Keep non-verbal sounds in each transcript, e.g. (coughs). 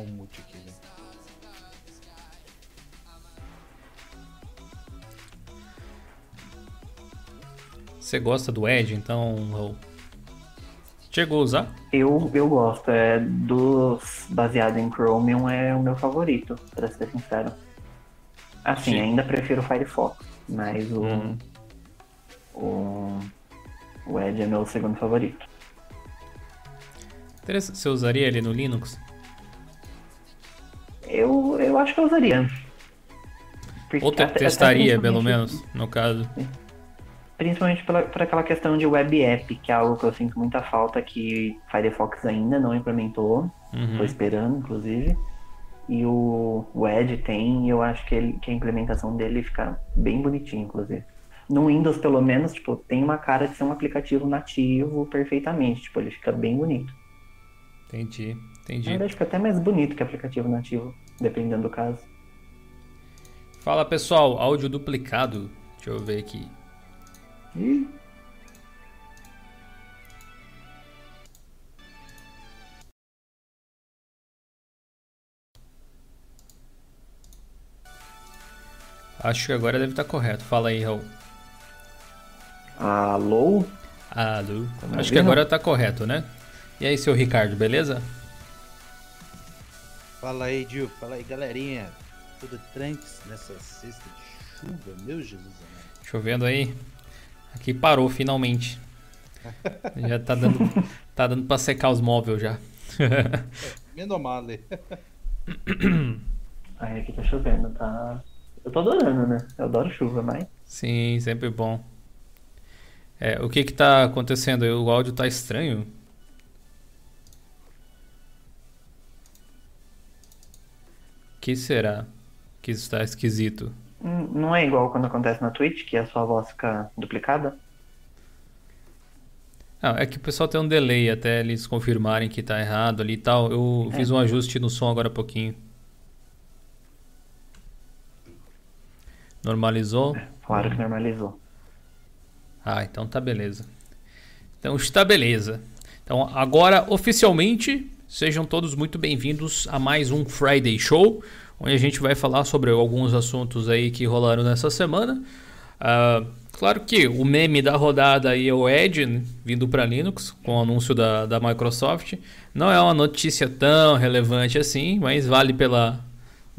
O mute aqui, velho. Você gosta do Edge, então? Chegou a usar? Eu, eu gosto, é dos baseado em Chromium é o meu favorito, pra ser sincero. Assim, Sim. ainda prefiro o Firefox, mas o, Uhum. o, o Edge é meu segundo favorito. Você usaria ele no Linux? Eu, eu acho que eu usaria. Porque Ou te- até- até testaria, pelo menos, no caso. Principalmente pela, por aquela questão de web app, que é algo que eu sinto muita falta, que Firefox ainda não implementou. Uhum. Tô esperando, inclusive. E o, o Edge tem, e eu acho que, ele, que a implementação dele fica bem bonitinho, inclusive. No Windows, pelo menos, tipo, tem uma cara de ser um aplicativo nativo perfeitamente. Tipo, ele fica bem bonito. Entendi, Na entendi. verdade, fica até mais bonito que aplicativo nativo, dependendo do caso. Fala pessoal, áudio duplicado. Deixa eu ver aqui. Ih, Acho que agora deve estar correto. Fala aí, Raul. alô? Alô. me Acho que agora tá correto, né? E aí, seu Ricardo, beleza? Fala aí, Gil. Fala aí, galerinha. Tudo tranks nessa sexta de chuva, meu Jesus amado. Chovendo aí. Aqui parou finalmente. (laughs) Já tá dando, tá dando pra secar os móveis já. (laughs) Mendo male. (coughs) Aí aqui tá chovendo, tá. Eu tô adorando, né? Eu adoro chuva, mas. Sim, sempre bom. É, o que que tá acontecendo? aí? O áudio tá estranho? Que será que está esquisito? hum, Não é igual quando acontece na Twitch, que a sua voz fica duplicada. Ah, é que o pessoal tem um delay até eles confirmarem que tá errado ali e tal. Eu É. fiz um ajuste no som agora há pouquinho. Normalizou? Claro que normalizou. Ah, então tá beleza. Então está beleza. Então agora oficialmente sejam todos muito bem-vindos a mais um Friday Show, onde a gente vai falar sobre alguns assuntos aí que rolaram nessa semana. Ah, claro que o meme da rodada aí é o Edge né, vindo para Linux com o anúncio da, da Microsoft. Não é uma notícia tão relevante assim, mas vale pela,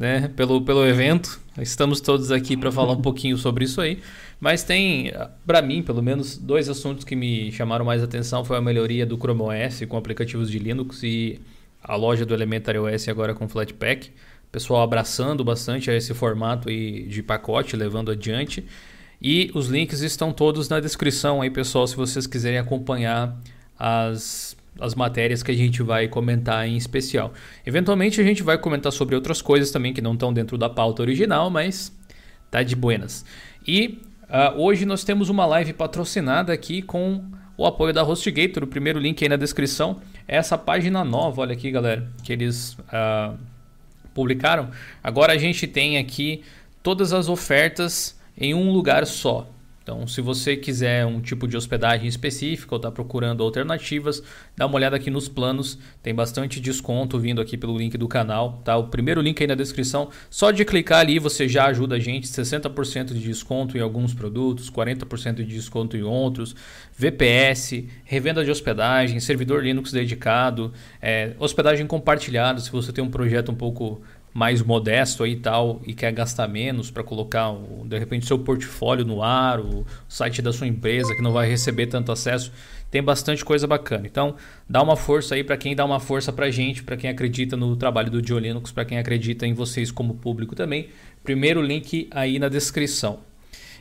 né, pelo, pelo evento. Estamos todos aqui para falar um pouquinho sobre isso aí. Mas tem, para mim, pelo menos, dois assuntos que me chamaram mais atenção. Foi a melhoria do Chrome OS com aplicativos de Linux e a loja do Elementary OS agora com Flatpak. Pessoal abraçando bastante esse formato aí de pacote, levando adiante. E os links estão todos na descrição aí, pessoal, se vocês quiserem acompanhar as, as matérias que a gente vai comentar em especial. Eventualmente a gente vai comentar sobre outras coisas também que não estão dentro da pauta original, mas tá de buenas. E ah, hoje nós temos uma live patrocinada aqui com o apoio da HostGator. O primeiro link aí na descrição é essa página nova, olha aqui, galera, que eles ah, publicaram. Agora a gente tem aqui todas as ofertas em um lugar só. Então, se você quiser um tipo de hospedagem específica ou está procurando alternativas, dá uma olhada aqui nos planos. Tem bastante desconto vindo aqui pelo link do canal. Tá? O primeiro link aí na descrição. Só de clicar ali você já ajuda a gente. 60% de desconto em alguns produtos, 40% de desconto em outros. VPS, revenda de hospedagem, servidor Linux dedicado, é, hospedagem compartilhada. Se você tem um projeto um pouco mais modesto aí e tal e quer gastar menos para colocar de repente seu portfólio no ar, o site da sua empresa que não vai receber tanto acesso, tem bastante coisa bacana. Então, dá uma força aí para quem dá uma força pra gente, para quem acredita no trabalho do Dio Linux, para quem acredita em vocês como público também. Primeiro link aí na descrição.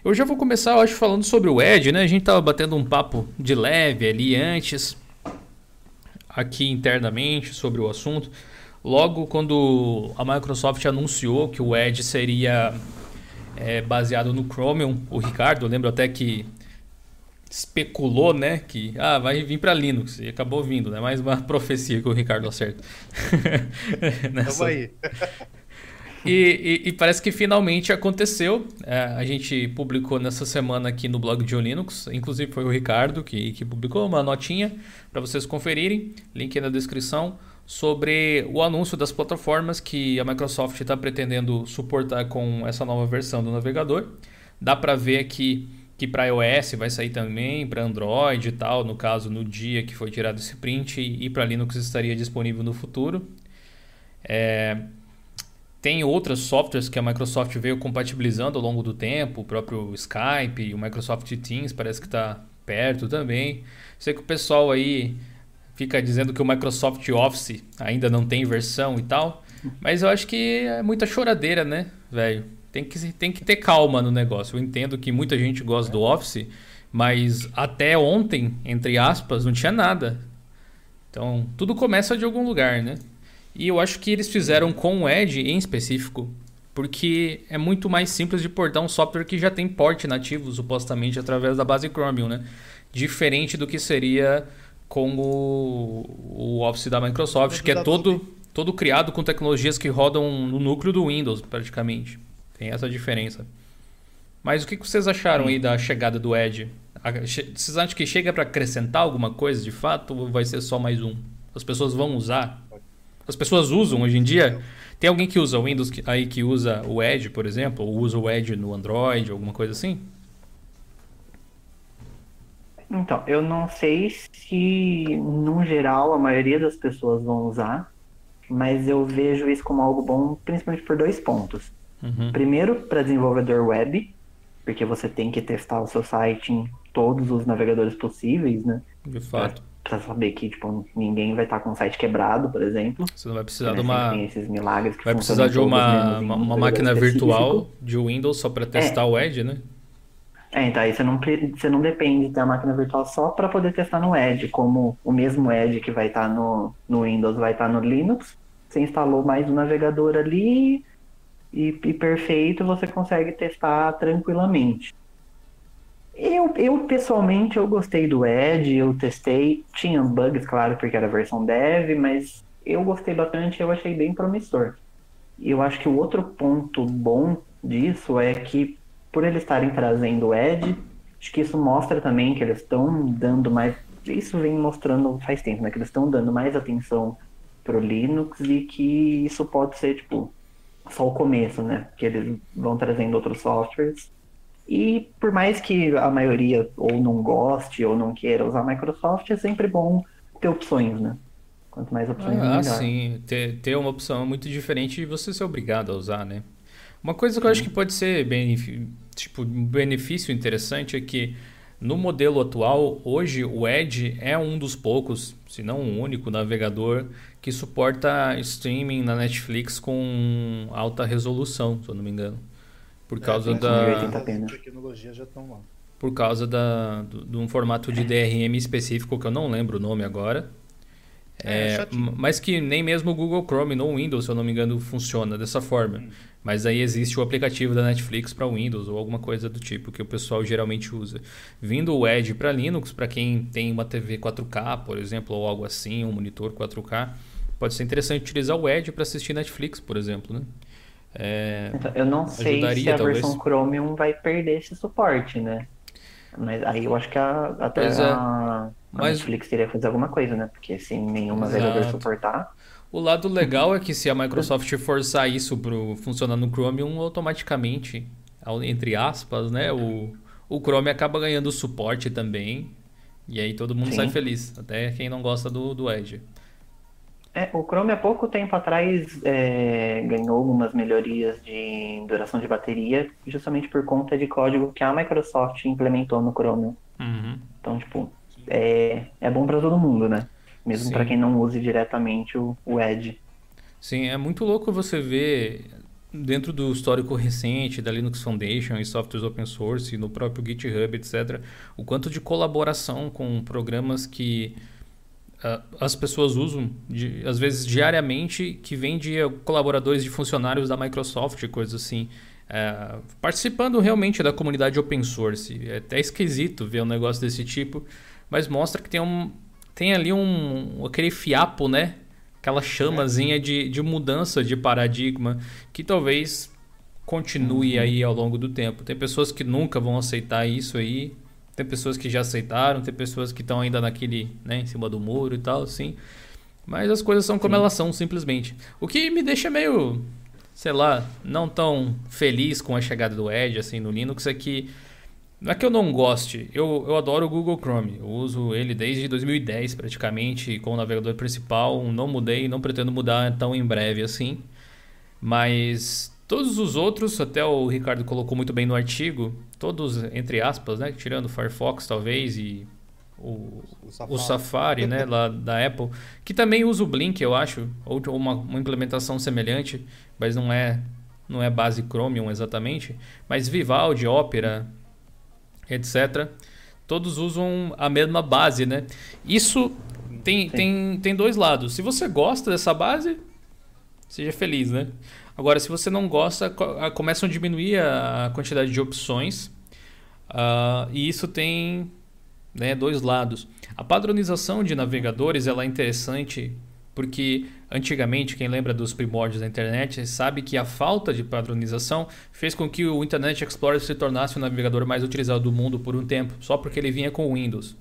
Eu já vou começar, eu acho, falando sobre o Edge, né? A gente tava batendo um papo de leve ali antes, aqui internamente sobre o assunto. Logo quando a Microsoft anunciou que o Edge seria é, baseado no Chromium, o Ricardo, eu lembro até que especulou, né, que ah, vai vir para Linux e acabou vindo, né? Mais uma (laughs) profecia que o Ricardo acerta. (laughs) Tamo aí. E, e- e parece que finalmente aconteceu. É, a gente publicou nessa semana aqui no blog de Linux. Inclusive foi o Ricardo que, que publicou uma notinha para vocês conferirem. Link aí na descrição. Sobre o anúncio das plataformas que a Microsoft está pretendendo suportar com essa nova versão do navegador. Dá para ver aqui que para iOS vai sair também, para Android e tal, no caso no dia que foi tirado esse print, e para Linux estaria disponível no futuro. É... Tem outros softwares que a Microsoft veio compatibilizando ao longo do tempo, o próprio Skype, o Microsoft Teams parece que está perto também. Sei que o pessoal aí fica dizendo que o Microsoft Office ainda não tem versão e tal. Mas eu acho que é muita choradeira, né, velho? Tem que, tem que ter calma no negócio. Eu entendo que muita gente gosta do Office, mas até ontem, entre aspas, não tinha nada. Então, tudo começa de algum lugar, né? E eu acho que eles fizeram com o Edge em específico, porque é muito mais simples de portar um software que já tem port nativo, supostamente, através da base Chromium, né? Diferente do que seria com o, o Office da Microsoft, que é todo, todo criado com tecnologias que rodam no núcleo do Windows, praticamente. Tem essa diferença. Mas o que vocês acharam aí da chegada do Edge? Vocês acham que chega para acrescentar alguma coisa de fato ou vai ser só mais um? As pessoas vão usar? As pessoas usam hoje em dia? Tem alguém que usa o Windows aí que usa o Edge, por exemplo? Ou usa o Edge no Android, alguma coisa assim? Então, eu não sei se, no geral, a maioria das pessoas vão usar, mas eu vejo isso como algo bom, principalmente por dois pontos. Uhum. Primeiro, para desenvolvedor web, porque você tem que testar o seu site em todos os navegadores possíveis, né? De fato. Pra, saber que, tipo, ninguém vai estar com o site quebrado, por exemplo. Você não vai precisar de uma. Esses milagres que vai precisar de uma, uma, uma máquina virtual de Windows só para testar é. o Edge, né? É, então aí você não, você não depende de ter a máquina virtual só para poder testar no Edge, como o mesmo Edge que vai estar tá no, no Windows vai estar tá no Linux. Você instalou mais um navegador ali e, e, perfeito, você consegue testar tranquilamente. Eu, eu, pessoalmente, eu gostei do Edge, eu testei, tinha bugs, claro, porque era versão dev, mas eu gostei bastante, eu achei bem promissor. Eu acho que o outro ponto bom disso é que por eles estarem trazendo o Edge, acho que isso mostra também que eles estão dando mais. Isso vem mostrando faz tempo, né? Que eles estão dando mais atenção pro Linux e que isso pode ser, tipo, só o começo, né? Que eles vão trazendo outros softwares. E por mais que a maioria ou não goste ou não queira usar Microsoft, é sempre bom ter opções, né? Quanto mais opções, ah, melhor. sim. Ter, ter uma opção muito diferente e você ser obrigado a usar, né? Uma coisa que eu acho que pode ser tipo, um benefício interessante é que no modelo atual, hoje o Edge é um dos poucos, se não o único navegador que suporta streaming na Netflix com alta resolução, se eu não me engano. Por é, causa é, da tecnologia já estão lá. Por causa da, de um formato de DRM específico que eu não lembro o nome agora. É, é mas que nem mesmo o Google Chrome no Windows, se eu não me engano, funciona dessa forma. Hum. Mas aí existe o aplicativo da Netflix para Windows ou alguma coisa do tipo que o pessoal geralmente usa. Vindo o Edge para Linux, para quem tem uma TV 4K, por exemplo, ou algo assim, um monitor 4K, pode ser interessante utilizar o Edge para assistir Netflix, por exemplo, né? É, então, eu não sei se a talvez. versão Chromium vai perder esse suporte, né? Mas aí eu acho que a, até é. a, a Mas... Netflix teria que fazer alguma coisa, né? Porque se nenhum navegador suportar. O lado legal é que se a Microsoft forçar isso para funcionar no Chromium, automaticamente, entre aspas, né, o, o Chrome acaba ganhando suporte também. E aí todo mundo Sim. sai feliz, até quem não gosta do, do Edge. É, o Chrome há pouco tempo atrás é, ganhou algumas melhorias de duração de bateria, justamente por conta de código que a Microsoft implementou no Chrome. Uhum. Então, tipo, é, é bom para todo mundo, né? Mesmo para quem não use diretamente o, o Edge. Sim, é muito louco você ver dentro do histórico recente da Linux Foundation e softwares open source, no próprio GitHub, etc., o quanto de colaboração com programas que uh, as pessoas usam, de, às vezes diariamente, que vem de colaboradores de funcionários da Microsoft, coisas assim. Uh, participando realmente da comunidade open source. É até esquisito ver um negócio desse tipo, mas mostra que tem um, tem ali um aquele fiapo, né? Aquela chamazinha de, de mudança de paradigma que talvez continue uhum. aí ao longo do tempo. Tem pessoas que nunca vão aceitar isso aí, tem pessoas que já aceitaram, tem pessoas que estão ainda naquele, né, em cima do muro e tal, assim. Mas as coisas são como elas são, simplesmente. O que me deixa meio, sei lá, não tão feliz com a chegada do Edge assim no Linux é que não é que eu não goste, eu, eu adoro o Google Chrome. Eu uso ele desde 2010 praticamente como navegador principal. Não mudei, não pretendo mudar tão em breve assim. Mas todos os outros, até o Ricardo colocou muito bem no artigo, todos entre aspas, né, tirando o Firefox talvez e o, o Safari, o Safari né, lá da Apple, que também usa o Blink, eu acho, ou uma, uma implementação semelhante, mas não é não é base Chromium exatamente, mas Vivaldi, Opera, etc. Todos usam a mesma base, né? Isso tem, tem, tem dois lados. Se você gosta dessa base, seja feliz, né? Agora, se você não gosta, começam a diminuir a quantidade de opções. Uh, e isso tem né, dois lados. A padronização de navegadores ela é interessante porque antigamente, quem lembra dos primórdios da internet, sabe que a falta de padronização fez com que o Internet Explorer se tornasse o navegador mais utilizado do mundo por um tempo, só porque ele vinha com Windows.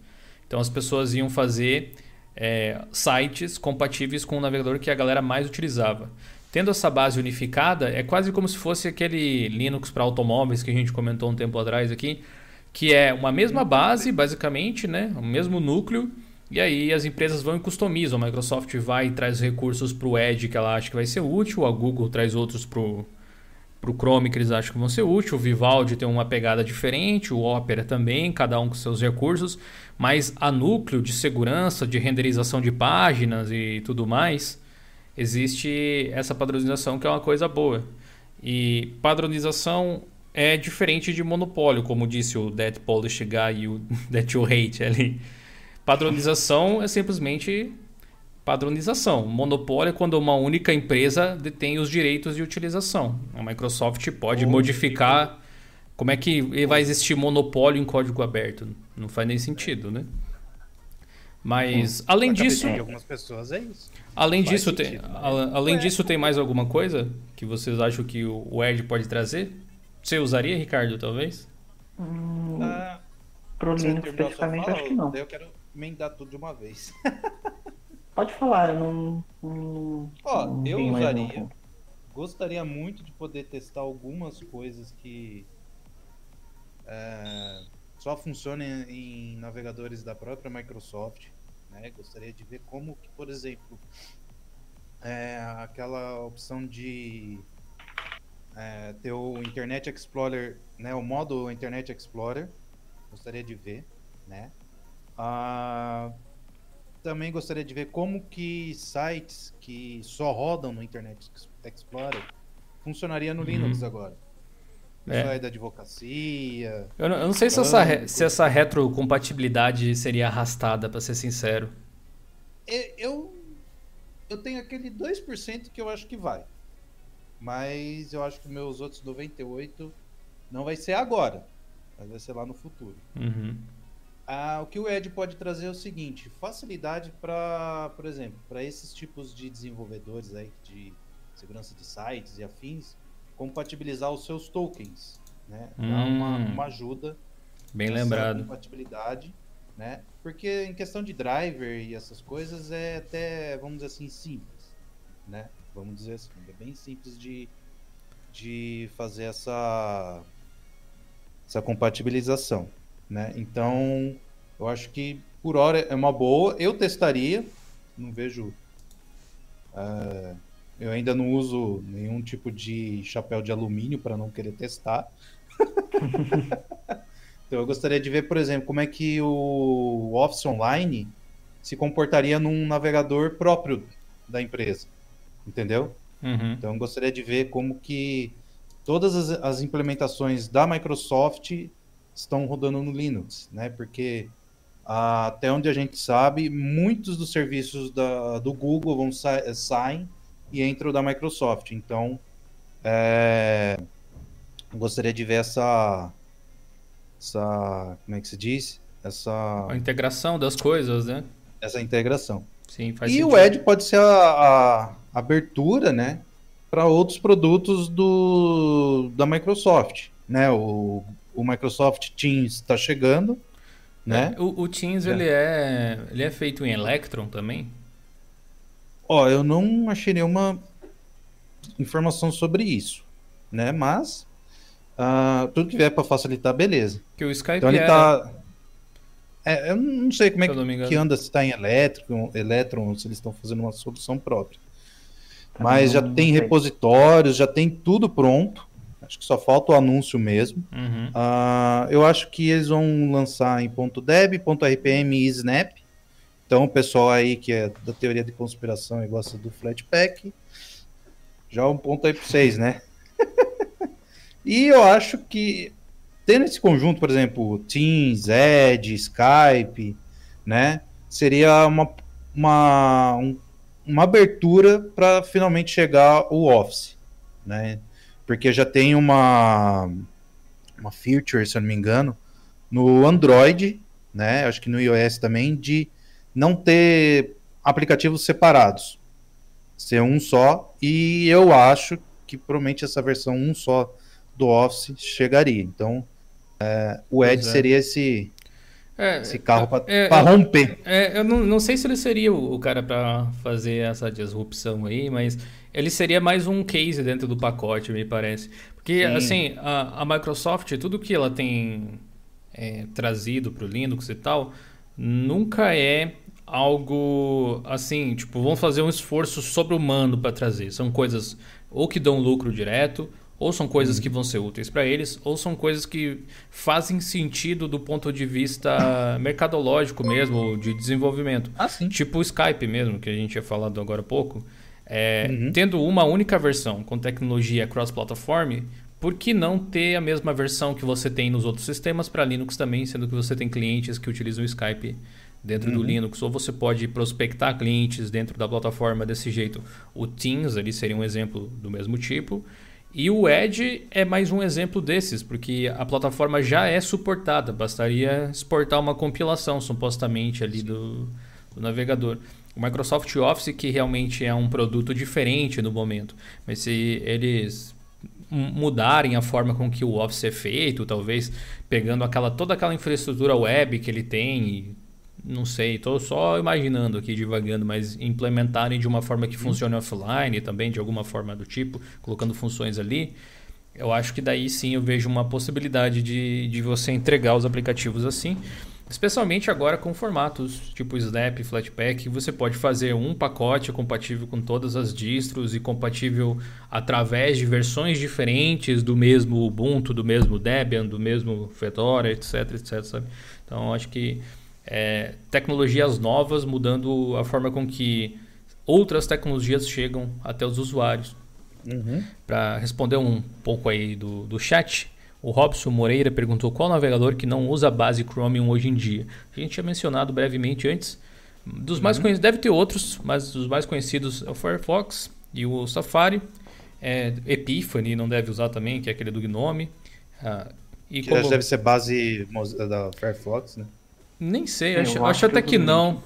Então as pessoas iam fazer é, sites compatíveis com o navegador que a galera mais utilizava. Tendo essa base unificada, é quase como se fosse aquele Linux para automóveis que a gente comentou um tempo atrás aqui, que é uma mesma base, basicamente, né? o mesmo núcleo, e aí as empresas vão e customizam. A Microsoft vai e traz recursos para o Edge que ela acha que vai ser útil, a Google traz outros para o Chrome que eles acham que vão ser úteis, o Vivaldi tem uma pegada diferente, o Opera também, cada um com seus recursos, mas a núcleo de segurança, de renderização de páginas e tudo mais, existe essa padronização que é uma coisa boa. E padronização é diferente de monopólio, como disse o That Polish Guy e o (laughs) That You Hate ali. Padronização é simplesmente padronização. Monopólio é quando uma única empresa detém os direitos de utilização. A Microsoft pode Ou modificar. Como é que vai existir monopólio em código aberto? Não faz nem sentido, né? Mas além disso, algumas pessoas é isso. Além faz disso, sentido, tem, né? além disso tem mais alguma coisa que vocês acham que o Edge pode trazer? Você usaria, Ricardo, talvez? Hum, ah, pro Linux especificamente, acho que não. Eu quero emendar tudo de uma vez. (laughs) Pode falar, eu não. não Ó, não eu usaria. Gostaria muito de poder testar algumas coisas que é, só funcionam em, navegadores da própria Microsoft. Né? Gostaria de ver como que, por exemplo, é, aquela opção de é, ter o Internet Explorer, né, o modo Internet Explorer, gostaria de ver, né? Ah, também gostaria de ver como que sites que só rodam no Internet Explorer funcionaria no uhum. Linux agora. É. Isso aí da advocacia. Eu não, eu não sei se essa, se essa retrocompatibilidade seria arrastada, para ser sincero. Eu, eu tenho aquele 2% que eu acho que vai. Mas eu acho que meus outros 98 não vai ser agora. Mas vai ser lá no futuro. Uhum. Ah, o que o Ed pode trazer é o seguinte: facilidade para, por exemplo, para esses tipos de desenvolvedores aí de segurança de sites e afins, compatibilizar os seus tokens, né? Hum, Dar uma, uma ajuda. Bem lembrado. Compatibilidade, né? Porque em questão de driver e essas coisas é até, vamos dizer assim, simples, né? Vamos dizer assim, é bem simples de, de fazer essa essa compatibilização né? Então, eu acho que por hora é uma boa. Eu testaria, não vejo. Uh, eu ainda não uso nenhum tipo de chapéu de alumínio para não querer testar. (laughs) então, eu gostaria de ver, por exemplo, como é que o Office Online se comportaria num navegador próprio da empresa, entendeu? Uhum. Então, eu gostaria de ver como que todas as, as implementações da Microsoft estão rodando no Linux, né? Porque até onde a gente sabe, muitos dos serviços da, do Google vão sa saem e entram da Microsoft. Então, é, gostaria de ver essa, essa, como é que se diz? Essa a integração das coisas, né? Essa integração. Sim, faz e sentido. o Edge pode ser a, a abertura, né, para outros produtos do da Microsoft, né? O o Microsoft Teams está chegando, né? É, o, o, Teams é. ele é ele é feito em Electron também? Ó, eu não achei nenhuma informação sobre isso, né? Mas uh, tudo que vier para facilitar, beleza. Que o Skype então ele era... tá. É, eu não sei como é que, que anda, se está em elétrico, Electron, se eles estão fazendo uma solução própria. Mas já tem repositórios, já tem tudo pronto. Acho que só falta o anúncio mesmo. Uhum. Uh, eu acho que eles vão lançar em .deb, .rpm e Snap. Então, o pessoal aí que é da teoria de conspiração e gosta do Flatpak, já um ponto aí para vocês, né? (laughs) e eu acho que tendo esse conjunto, por exemplo, Teams, Edge, Skype, né? Seria uma, uma, um, uma abertura para finalmente chegar o Office, né? Porque já tem uma, uma feature, se eu não me engano, no Android, né? Acho que no iOS também, de não ter aplicativos separados. Ser um só. E eu acho que provavelmente essa versão um só do Office chegaria. Então, é, o Edge é. seria esse, é, esse carro para é, romper. É, eu não, não sei se ele seria o, cara para fazer essa disrupção aí, mas ele seria mais um case dentro do pacote, me parece. Porque, Sim. assim, a, a, Microsoft, tudo que ela tem é, trazido para o Linux e tal, nunca é algo assim, tipo, vamos fazer um esforço sobre-humano para trazer. São coisas ou que dão lucro direto, ou são coisas uhum. que vão ser úteis para eles, ou são coisas que fazem sentido do ponto de vista (coughs) mercadológico mesmo, de desenvolvimento. Ah, sim. Tipo o Skype mesmo, que a gente tinha falado agora há pouco. É, uhum. Tendo uma única versão com tecnologia cross-platform, por que não ter a mesma versão que você tem nos outros sistemas para Linux também, sendo que você tem clientes que utilizam o Skype dentro uhum. do Linux, ou você pode prospectar clientes dentro da plataforma desse jeito. O Teams ali seria um exemplo do mesmo tipo. E o Edge é mais um exemplo desses, porque a plataforma já é suportada, bastaria exportar uma compilação supostamente ali do, do navegador. O Microsoft Office, que realmente é um produto diferente no momento, mas se eles mudarem a forma com que o Office é feito, talvez pegando aquela toda aquela infraestrutura web que ele tem não sei, estou só imaginando aqui, divagando, mas implementarem de uma forma que funcione offline também, de alguma forma do tipo, colocando funções ali, eu acho que daí sim eu vejo uma possibilidade de, de você entregar os aplicativos assim. Especialmente agora com formatos tipo Snap, Flatpak, você pode fazer um pacote compatível com todas as distros e compatível através de versões diferentes do mesmo Ubuntu, do mesmo Debian, do mesmo Fedora, etc, etc, sabe? Então acho que é, tecnologias novas mudando a forma com que outras tecnologias chegam até os usuários. Uhum. Para responder um pouco aí do, do chat, o Robson Moreira perguntou qual navegador que não usa a base Chromium hoje em dia. A gente tinha mencionado brevemente antes. Dos uhum. mais conhecidos, deve ter outros, mas os mais conhecidos é o Firefox e o Safari. É, Epiphany não deve usar também, que é aquele do Gnome. Ah, e que como... deve ser base da Firefox, né? Nem sei, acho, acho, acho até que, que não.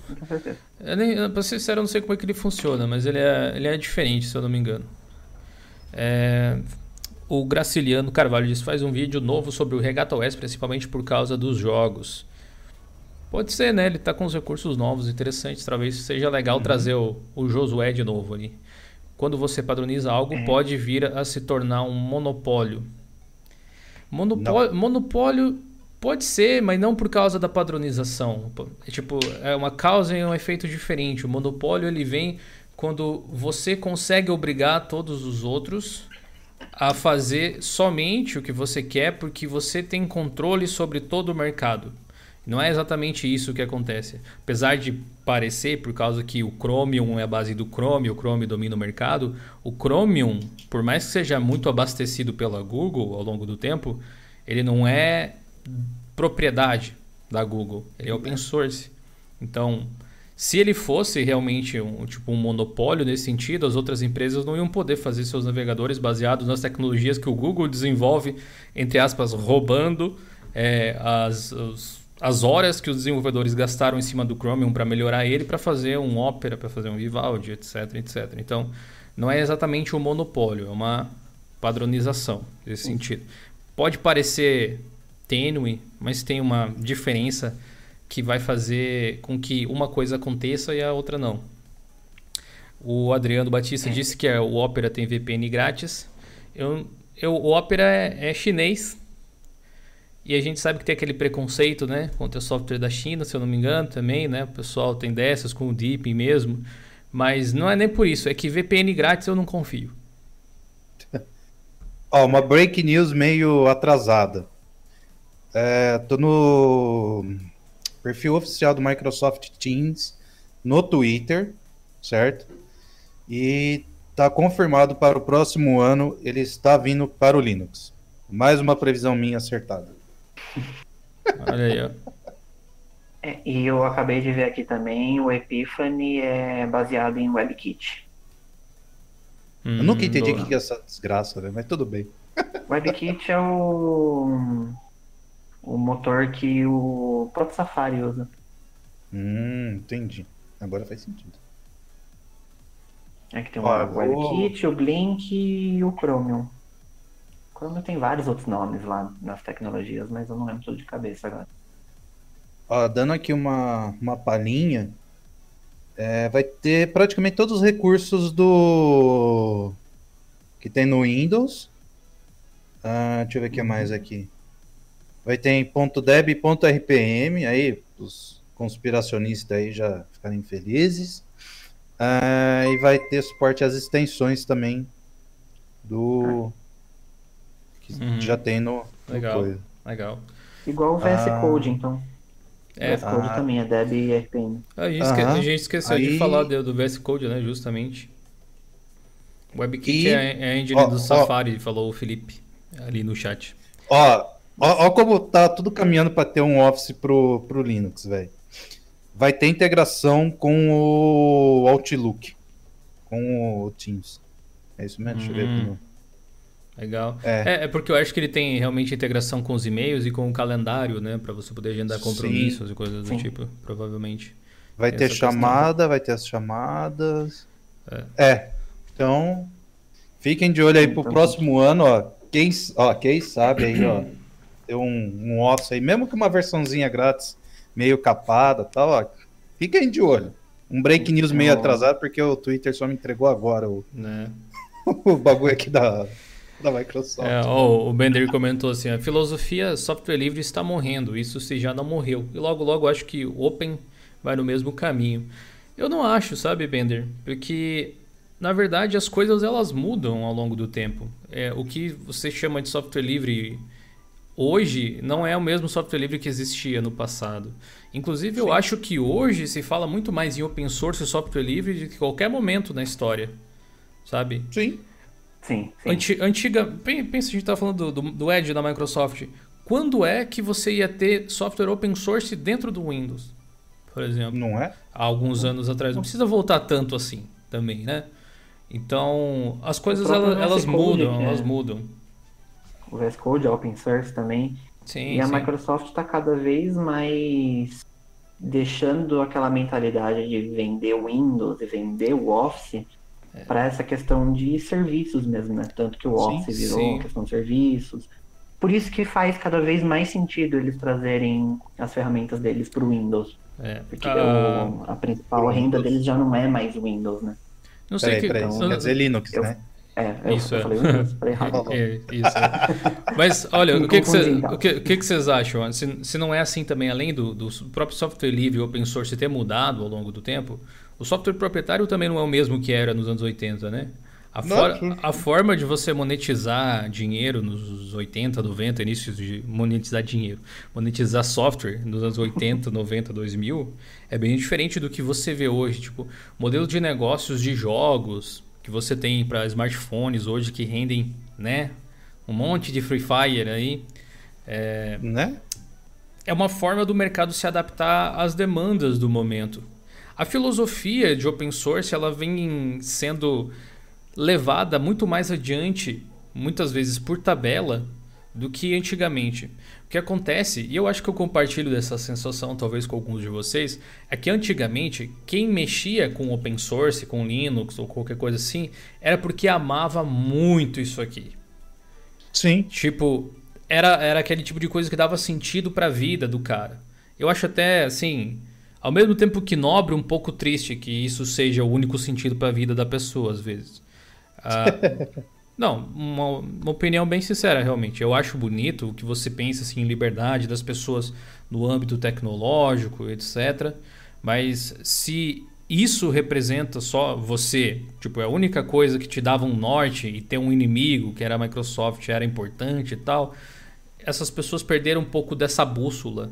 Eu nem, pra ser sincero, eu não sei como é que ele funciona, mas ele é, ele é diferente, se eu não me engano. É, o Graciliano Carvalho diz faz um vídeo novo sobre o Regata OS, principalmente por causa dos jogos. Pode ser, né? Ele tá com os recursos novos, interessantes. Talvez seja legal uhum. trazer o, o Josué de novo ali. Quando você padroniza algo, é. pode vir a se tornar um monopólio. Monopólio, monopólio Pode ser, mas não por causa da padronização. É, tipo, é uma causa e um efeito diferente. O monopólio ele vem quando você consegue obrigar todos os outros a fazer somente o que você quer porque você tem controle sobre todo o mercado. Não é exatamente isso que acontece. Apesar de parecer, por causa que o Chromium é a base do Chrome, o Chrome domina o mercado, o Chromium, por mais que seja muito abastecido pela Google ao longo do tempo, ele não é propriedade da Google, ele é open source. Então, se ele fosse realmente um, tipo, um monopólio nesse sentido, as outras empresas não iam poder fazer seus navegadores baseados nas tecnologias que o Google desenvolve, entre aspas, roubando é, as, os, as horas que os desenvolvedores gastaram em cima do Chromium para melhorar ele, para fazer um Opera, para fazer um Vivaldi, etc, etc. Então, não é exatamente um monopólio, é uma padronização nesse sentido. Pode parecer tênue, mas tem uma diferença que vai fazer com que uma coisa aconteça e a outra não. O Adriano Batista disse que é, o Opera tem VPN grátis. Eu, eu, o Opera é, é chinês. E a gente sabe que tem aquele preconceito, né? Contra o software da China, se eu não me engano, também, né? O pessoal tem dessas com o Deep mesmo. Mas não é nem por isso, é que VPN grátis eu não confio. (laughs) Ó, uma break news meio atrasada. É, tô no perfil oficial do Microsoft Teams no Twitter, certo? E tá confirmado para o próximo ano ele está vindo para o Linux. Mais uma previsão minha acertada. Olha aí, ó. É, e eu acabei de ver aqui também, o Epiphany é baseado em WebKit. eu nunca entendi o boa. que é essa desgraça, né? Mas tudo bem. (laughs) WebKit é o, o motor que o próprio Safari usa. Hum, entendi. Agora faz sentido. É que tem o Ó, eu vou- WebKit, o Blink e o Chromium. O Chromium tem vários outros nomes lá nas tecnologias, mas eu não lembro tudo de cabeça agora. Ó, dando aqui uma, uma palhinha, é, vai ter praticamente todos os recursos do que tem no Windows. Ah, deixa eu ver o que mais aqui. Vai ter em .deb e .rpm, aí os conspiracionistas aí já ficarem felizes. Ah, e vai ter suporte às extensões também do que Uhum. já tem no, no Legal. coisa. Legal. Igual o VS Ah. Code, então. É, VS Code Ah. também é Deb e RPM. a gente, esque- a gente esqueceu de Aí- falar do, do VS Code, né? Justamente. WebKit E- é, é a engine ó, do ó. Safari, falou o Felipe ali no chat. Ó, ó, ó como tá tudo caminhando para ter um Office pro, pro Linux, velho. Vai ter integração com o Outlook, com o Teams. É isso mesmo? Deixa eu ver aqui. Hum. no- Legal. É. É, é porque eu acho que ele tem realmente integração com os e-mails e com o calendário, né? Pra você poder agendar Sim. compromissos e coisas do Sim. tipo, provavelmente. Vai ter essa questão. chamada, vai ter as chamadas. É. Então, fiquem de olho aí pro Então- próximo ano, ó. Quem, ó, quem sabe aí, ó. Ter um, um Office aí, mesmo que uma versãozinha grátis, meio capada e tal, ó. Fiquem de olho. Um break news meio Eu- atrasado, porque o Twitter só me entregou agora o, Né? (laughs) o bagulho aqui da, da Microsoft. É, ó, o Bender comentou assim: a filosofia software livre está morrendo, isso se já não morreu. E logo, logo acho que o Open vai no mesmo caminho. Eu não acho, sabe, Bender? Porque na verdade as coisas elas mudam ao longo do tempo. É, o que você chama de software livre hoje não é o mesmo software livre que existia no passado. Inclusive, eu acho que hoje se fala muito mais em open source e software livre do que qualquer momento na história. Sabe? Sim. Sim, sim. Anti- antiga, pen- pensa, a gente tá falando do, do, do Edge da Microsoft. Quando é que você ia ter software open source dentro do Windows? Por exemplo, Não é? há alguns anos atrás. Não precisa voltar tanto assim também, né? Então, as coisas elas, elas VS Code, mudam, é- elas mudam. O VS Code é open source também. Sim, E a sim. Microsoft está cada vez mais deixando aquela mentalidade de vender o Windows e vender o Office para essa questão de serviços mesmo, né? Tanto que o Sim, Office virou sim. questão de serviços. Por isso que faz cada vez mais sentido eles trazerem as ferramentas deles para o Windows. É. Porque Ah, o- a principal renda deles já não é mais Windows, né? não sei Peraí, que. peraí. então- Quer dizer Linux, Eu- né? É, eu, Isso, eu é. falei falei errado. (laughs) É, isso. é. Mas olha, (laughs) o que, que, cê- então. o que, o que que vocês acham? Se, se não é assim também, além do, do próprio software livre open source ter mudado ao longo do tempo, o software proprietário também não é o mesmo que era nos anos 80, né? A, for- a forma de você monetizar dinheiro nos 80, 90, início de monetizar dinheiro, monetizar software nos anos 80, 90, 2000, é bem diferente do que você vê hoje. Tipo, modelo de negócios de jogos que você tem para smartphones hoje que rendem, né? Um monte de Free Fire aí. É, Né? é uma forma do mercado se adaptar às demandas do momento. A filosofia de open source ela vem sendo levada muito mais adiante, muitas vezes por tabela, do que antigamente. O que acontece, e eu acho que eu compartilho dessa sensação talvez com alguns de vocês, é que antigamente quem mexia com open source, com Linux ou qualquer coisa assim, era porque amava muito isso aqui. Sim. Tipo, era, era aquele tipo de coisa que dava sentido pra vida do cara. Eu acho até, assim, Ao mesmo tempo que nobre, um pouco triste que isso seja o único sentido para a vida da pessoa, às vezes. Ah, (laughs) não, uma, uma, opinião bem sincera, realmente. Eu acho bonito o que você pensa assim, em liberdade das pessoas no âmbito tecnológico, etc. Mas se isso representa só você, tipo, é a única coisa que te dava um norte e ter um inimigo, que era a Microsoft, era importante e tal, essas pessoas perderam um pouco dessa bússola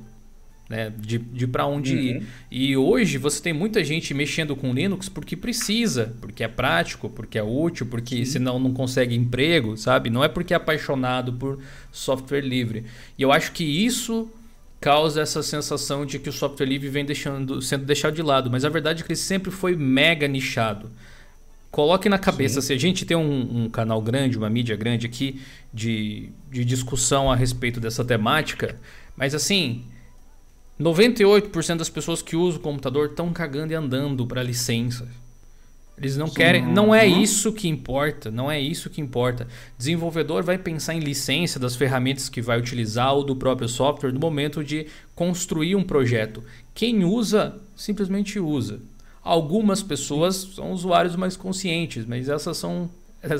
né? De, de para onde uhum. ir. E hoje você tem muita gente mexendo com Linux porque precisa, porque é prático, porque é útil, porque Sim. senão não consegue emprego, sabe? Não é porque é apaixonado por software livre. E eu acho que isso causa essa sensação de que o software livre vem deixando, sendo deixado de lado. Mas a verdade é que ele sempre foi mega nichado. Coloque na cabeça, Sim. se a gente tem um, um, canal grande, uma mídia grande aqui de, de discussão a respeito dessa temática, mas assim, 98% das pessoas que usam o computador estão cagando e andando para licença. Eles não Sim. querem. Não é isso que importa. Não é isso que importa. Desenvolvedor vai pensar em licença das ferramentas que vai utilizar ou do próprio software no momento de construir um projeto. Quem usa, simplesmente usa. Algumas pessoas são usuários mais conscientes, mas essas são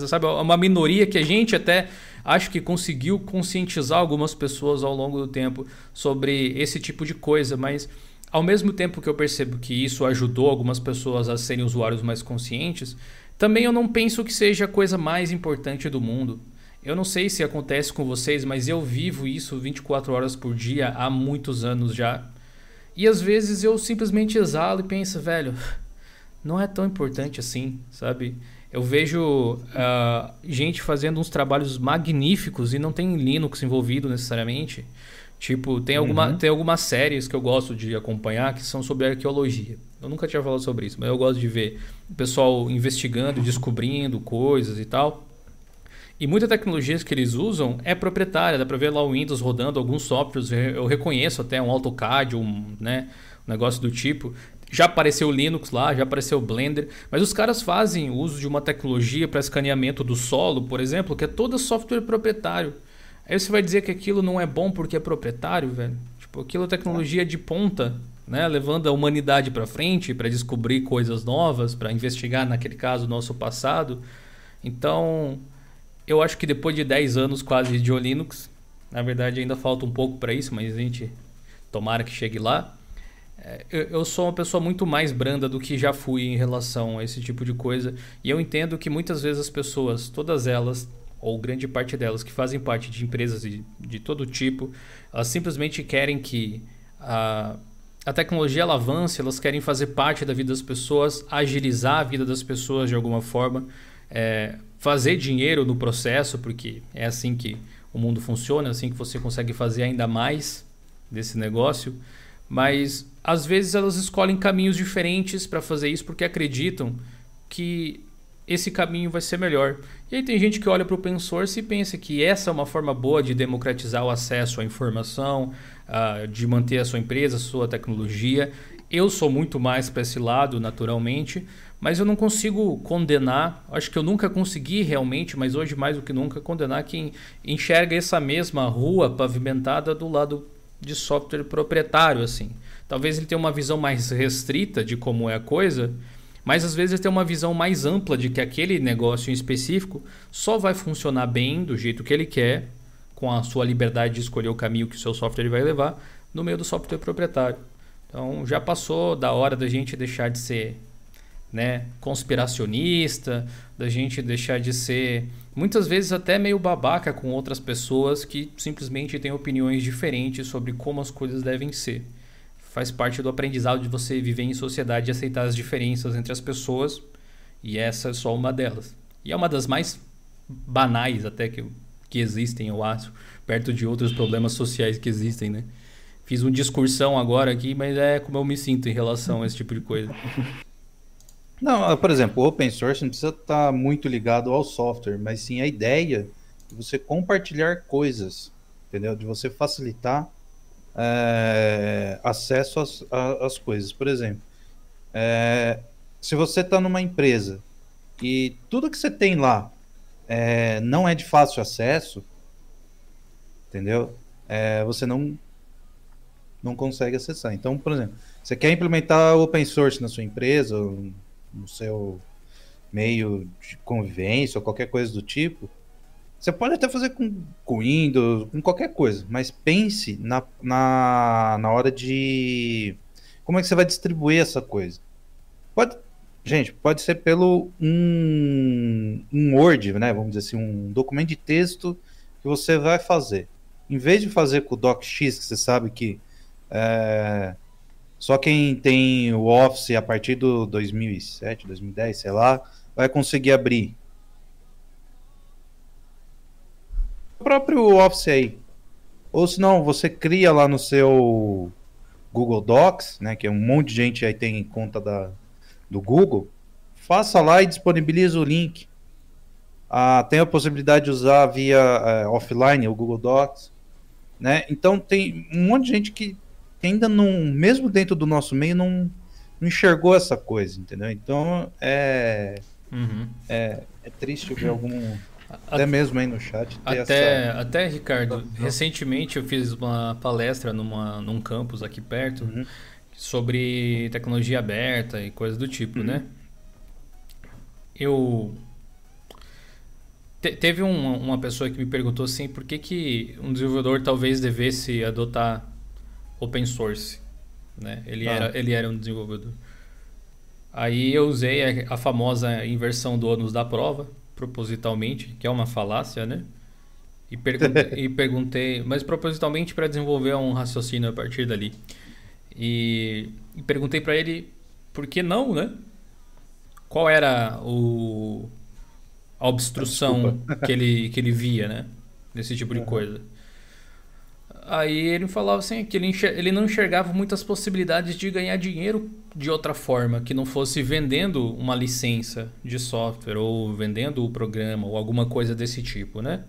sabe, uma minoria que a gente até acho que conseguiu conscientizar algumas pessoas ao longo do tempo sobre esse tipo de coisa, mas ao mesmo tempo que eu percebo que isso ajudou algumas pessoas a serem usuários mais conscientes, também eu não penso que seja a coisa mais importante do mundo. Eu não sei se acontece com vocês, mas eu vivo isso 24 horas por dia há muitos anos já. E às vezes eu simplesmente exalo e penso, velho, não é tão importante assim, sabe? Eu vejo uh, gente fazendo uns trabalhos magníficos e não tem Linux envolvido necessariamente. Tipo, tem, alguma, uhum. tem algumas séries que eu gosto de acompanhar que são sobre arqueologia. Eu nunca tinha falado sobre isso, mas eu gosto de ver o pessoal investigando, descobrindo coisas e tal. E muita tecnologia que eles usam é proprietária. Dá para ver lá o Windows rodando alguns softwares. Eu reconheço até um AutoCAD, um, né, um negócio do tipo. Já apareceu o Linux lá, já apareceu o Blender, mas os caras fazem uso de uma tecnologia para escaneamento do solo, por exemplo, que é todo software proprietário. Aí você vai dizer que aquilo não é bom porque é proprietário, velho? Tipo, aquilo é tecnologia de ponta, né? Levando a humanidade para frente, para descobrir coisas novas, para investigar, naquele caso, o nosso passado. Então, eu acho que depois de 10 anos quase de Linux, na verdade ainda falta um pouco para isso, mas a gente tomara que chegue lá. É, eu, sou uma pessoa muito mais branda do que já fui em relação a esse tipo de coisa. E eu entendo que muitas vezes as pessoas, todas elas, ou grande parte delas, que fazem parte de empresas de, de todo tipo, elas simplesmente querem que a, a tecnologia ela avance, elas querem fazer parte da vida das pessoas, agilizar a vida das pessoas de alguma forma, é, fazer dinheiro no processo, porque é assim que o mundo funciona, é assim que você consegue fazer ainda mais desse negócio. Mas às vezes elas escolhem caminhos diferentes para fazer isso porque acreditam que esse caminho vai ser melhor. E aí tem gente que olha para o open source e pensa que essa é uma forma boa de democratizar o acesso à informação, uh, de manter a sua empresa, a sua tecnologia. Eu sou muito mais para esse lado, naturalmente, mas eu não consigo condenar, acho que eu nunca consegui realmente, mas hoje mais do que nunca, condenar quem enxerga essa mesma rua pavimentada do lado de software proprietário, assim. Talvez ele tenha uma visão mais restrita de como é a coisa, mas às vezes ele tem uma visão mais ampla de que aquele negócio em específico só vai funcionar bem do jeito que ele quer, com a sua liberdade de escolher o caminho que o seu software vai levar, no meio do software proprietário. Então já passou da hora da gente deixar de ser né, conspiracionista, da gente deixar de ser muitas vezes até meio babaca com outras pessoas que simplesmente têm opiniões diferentes sobre como as coisas devem ser. Faz parte do aprendizado de você viver em sociedade e aceitar as diferenças entre as pessoas, e essa é só uma delas. E é uma das mais banais até que, que existem, eu acho, perto de outros problemas sociais que existem, né? Fiz uma discursão agora aqui, mas é como eu me sinto em relação a esse tipo de coisa. (laughs) Não, por exemplo, o open source não precisa estar tá muito ligado ao software, mas sim a ideia de você compartilhar coisas, entendeu? De você facilitar é, acesso às, às, coisas. Por exemplo, é, se você está numa empresa e tudo que você tem lá é, não é de fácil acesso, entendeu? É, você não não consegue acessar. Então, por exemplo, você quer implementar open source na sua empresa, no seu meio de convivência ou qualquer coisa do tipo, você pode até fazer com, com Windows, com qualquer coisa, mas pense na, na, na hora de como é que você vai distribuir essa coisa. Pode, gente, pode ser pelo um, um Word, né? Vamos dizer assim, um documento de texto que você vai fazer. Em vez de fazer com o DocX, que você sabe que é, só quem tem o Office a partir do 2007, 2010, sei lá, vai conseguir abrir. O próprio Office aí. Ou se não, você cria lá no seu Google Docs, né, que é um monte de gente aí tem conta da, do Google, faça lá e disponibilize o link. Ah, tem a possibilidade de usar via é, offline o Google Docs, né? Então tem um monte de gente que ainda não, mesmo dentro do nosso meio, não, não enxergou essa coisa, entendeu? Então é, uhum. é, é, triste ver algum. Até mesmo aí no chat. Até, essa... até, Ricardo, recentemente eu fiz uma palestra numa, num campus aqui perto uhum. sobre tecnologia aberta e coisas do tipo, uhum. né? Eu. Te, teve um, uma pessoa que me perguntou assim: por que, que um desenvolvedor talvez devesse adotar open source. Né? Ele, ah. era, ele era um desenvolvedor. Aí eu usei a, a famosa inversão do ônus da prova, propositalmente, que é uma falácia, né? E, perguntei, (laughs) e perguntei mas propositalmente para desenvolver um raciocínio a partir dali. E, e perguntei para ele por que não, né? Qual era o, a obstrução que ele, que ele via, né? Nesse tipo de coisa. Aí ele falava assim que ele, ele não enxergava muitas possibilidades de ganhar dinheiro de outra forma, que não fosse vendendo uma licença de software ou vendendo o programa ou alguma coisa desse tipo, né?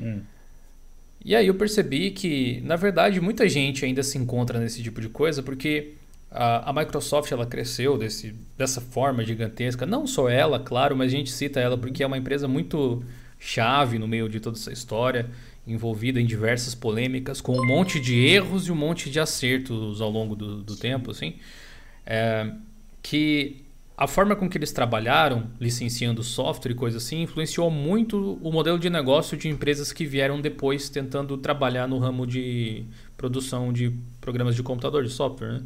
Hum. E aí eu percebi que, na verdade, muita gente ainda se encontra nesse tipo de coisa porque a, a Microsoft ela cresceu desse, dessa forma gigantesca. Não só ela, claro, mas a gente cita ela porque é uma empresa muito chave no meio de toda essa história envolvida em diversas polêmicas, com um monte de erros e um monte de acertos ao longo do, do tempo, assim, é, que a forma com que eles trabalharam, licenciando software e coisa assim, influenciou muito o modelo de negócio de empresas que vieram depois tentando trabalhar no ramo de produção de programas de computador, de software. Né?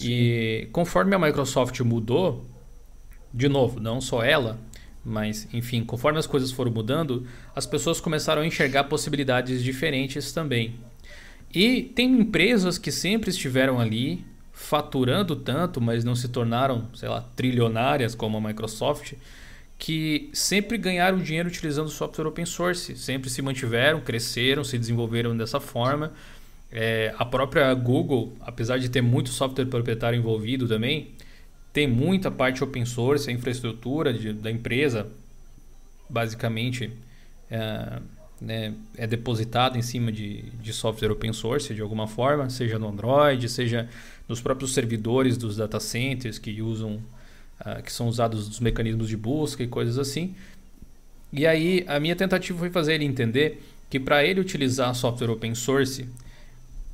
E conforme a Microsoft mudou, de novo, não só ela, mas, enfim, conforme as coisas foram mudando, as pessoas começaram a enxergar possibilidades diferentes também. E tem empresas que sempre estiveram ali, faturando tanto, mas não se tornaram, sei lá, trilionárias como a Microsoft, que sempre ganharam dinheiro utilizando software open source, sempre se mantiveram, cresceram, se desenvolveram dessa forma. É, a própria Google, apesar de ter muito software proprietário envolvido também, tem muita parte open source, a infraestrutura de, da empresa, basicamente, é, né, é depositada em cima de, de software open source de alguma forma, seja no Android, seja nos próprios servidores dos data centers que usam, uh, que são usados dos mecanismos de busca e coisas assim. E aí a minha tentativa foi fazer ele entender que para ele utilizar software open source,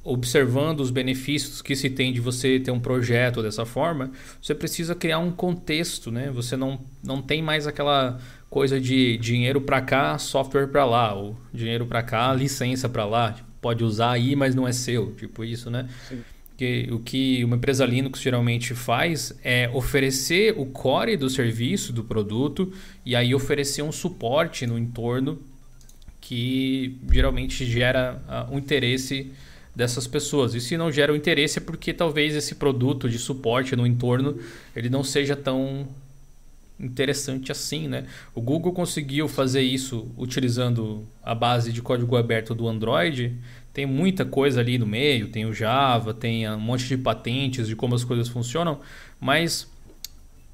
observando os benefícios que se tem de você ter um projeto dessa forma, você precisa criar um contexto, né? Você não, não tem mais aquela coisa de dinheiro para cá, software para lá, ou dinheiro para cá, licença para lá. Pode usar aí, mas não é seu, tipo isso, né? Que, o que uma empresa Linux geralmente faz é oferecer o core do serviço, do produto, e aí oferecer um suporte no entorno que geralmente gera uh, um interesse dessas pessoas. E se não gera o interesse é porque talvez esse produto de suporte no entorno ele não seja tão interessante assim, né? O Google conseguiu fazer isso utilizando a base de código aberto do Android. Tem muita coisa ali no meio, tem o Java, tem um monte de patentes de como as coisas funcionam, mas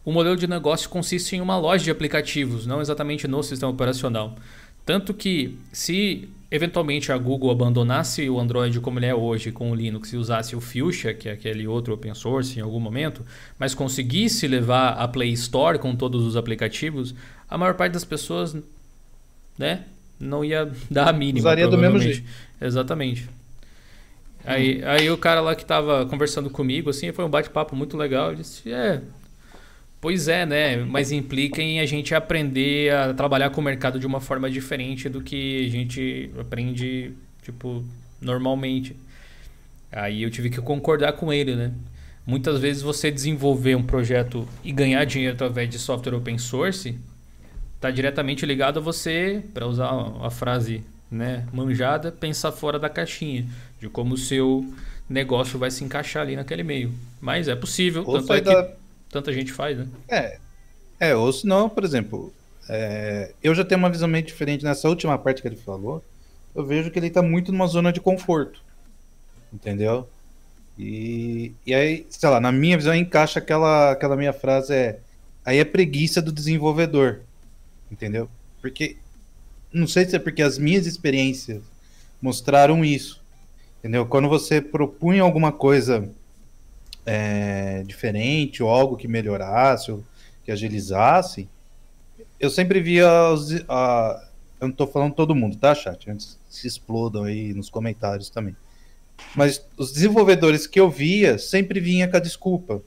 o modelo de negócio consiste em uma loja de aplicativos, não exatamente no sistema operacional. Tanto que se eventualmente a Google abandonasse o Android como ele é hoje com o Linux e usasse o Fuchsia, que é aquele outro open source em algum momento, mas conseguisse levar a Play Store com todos os aplicativos, a maior parte das pessoas, né, não ia (laughs) dar a mínima. Usaria do mesmo jeito. Exatamente. Aí, aí o cara lá que tava conversando comigo, assim, foi um bate-papo muito legal. Ele disse, é, pois é, né? Mas implica em a gente aprender a trabalhar com o mercado de uma forma diferente do que a gente aprende, tipo, normalmente. Aí eu tive que concordar com ele, né? Muitas vezes você desenvolver um projeto e ganhar dinheiro através de software open source está diretamente ligado a você, para usar a frase né, manjada, pensar fora da caixinha, de como o seu negócio vai se encaixar ali naquele meio. Mas é possível, ou tanto é da... tanta gente faz, né? É, é ou senão, por exemplo, é, eu já tenho uma visão meio diferente nessa última parte que ele falou, eu vejo que ele está muito numa zona de conforto, entendeu? E, e aí, sei lá, na minha visão encaixa aquela, aquela minha frase é aí é preguiça do desenvolvedor, entendeu? Porque não sei se é porque as minhas experiências mostraram isso. Entendeu? Quando você propunha alguma coisa é, diferente, ou algo que melhorasse, ou que agilizasse, eu sempre via os, a, eu não estou falando todo mundo, tá, chat? Antes se explodam aí nos comentários também. Mas os desenvolvedores que eu via sempre vinha com a desculpa.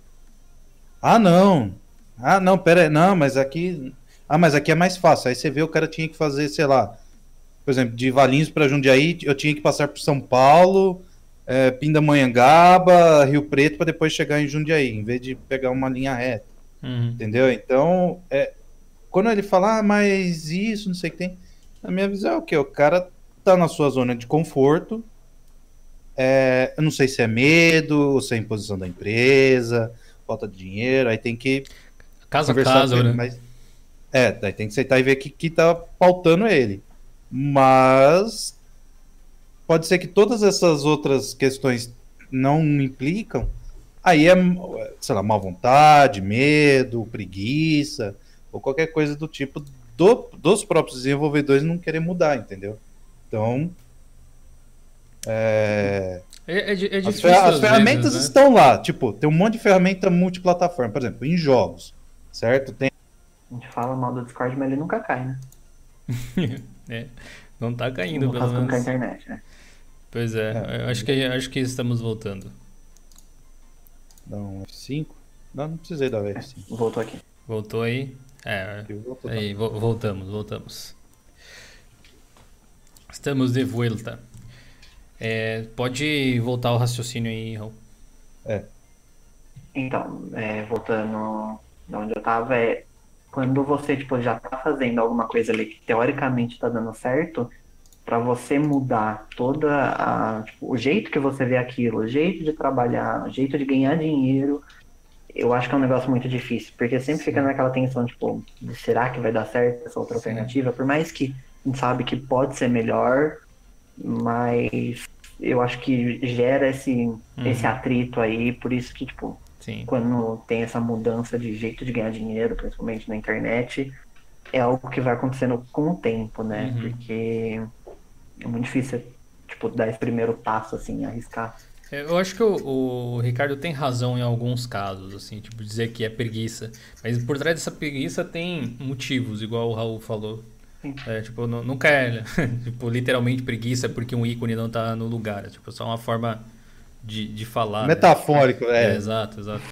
Ah, não. Ah, não, pera. Não, mas aqui ah, mas aqui é mais fácil. Aí você vê o cara tinha que fazer, sei lá, por exemplo, de Valinhos para Jundiaí, eu tinha que passar por São Paulo, é, Pindamonhangaba, Rio Preto, para depois chegar em Jundiaí, em vez de pegar uma linha reta. Uhum. Entendeu? Então, é, quando ele fala, ah, mas isso, não sei o que tem. A minha visão é o quê? O cara tá na sua zona de conforto. É, eu não sei se é medo, ou se é imposição da empresa, falta de dinheiro, aí tem que. Casa a casa, né? Mas, é, daí tem que aceitar e ver o que, que tá pautando ele. Mas pode ser que todas essas outras questões não implicam. Aí é, sei lá, má vontade, medo, preguiça, ou qualquer coisa do tipo do, dos próprios desenvolvedores não querer mudar, entendeu? Então. É, é, é, é as, fer as ferramentas vezes, né? estão lá. Tipo, tem um monte de ferramenta multiplataforma. Por exemplo, em jogos, certo? Tem a gente fala mal do Discord, mas ele nunca cai, né? (laughs) é, não tá caindo, não pelo menos. a internet, né? Pois é, é acho, que, acho que estamos voltando. Dá um F5? Não, não precisei dar F5. É, voltou aqui. Voltou aí? É, aí, voltamos, voltamos. Estamos de volta. É, pode voltar o raciocínio aí, Raul. É. Então, é, voltando de onde eu tava, é, quando você tipo já tá fazendo alguma coisa ali que teoricamente está dando certo, para você mudar toda a tipo, o jeito que você vê aquilo, o jeito de trabalhar, o jeito de ganhar dinheiro, eu acho que é um negócio muito difícil, porque sempre Sim. fica naquela tensão tipo, será que vai dar certo essa outra Sim. alternativa? Por mais que a gente sabe que pode ser melhor, mas eu acho que gera esse, uhum. esse atrito aí, por isso que, tipo, Sim. quando tem essa mudança de jeito de ganhar dinheiro, principalmente na internet, é algo que vai acontecendo com o tempo, né? Uhum. Porque é muito difícil, tipo, dar esse primeiro passo, assim, arriscar. É, eu acho que o, o, Ricardo tem razão em alguns casos, assim, tipo, dizer que é preguiça. Mas por trás dessa preguiça tem motivos, igual o Raul falou. É, tipo, não, nunca é, (laughs) tipo, literalmente preguiça porque um ícone não tá no lugar. É, tipo, só uma forma de, de falar. Né? Metafórico, né? é. é. Exato, exato.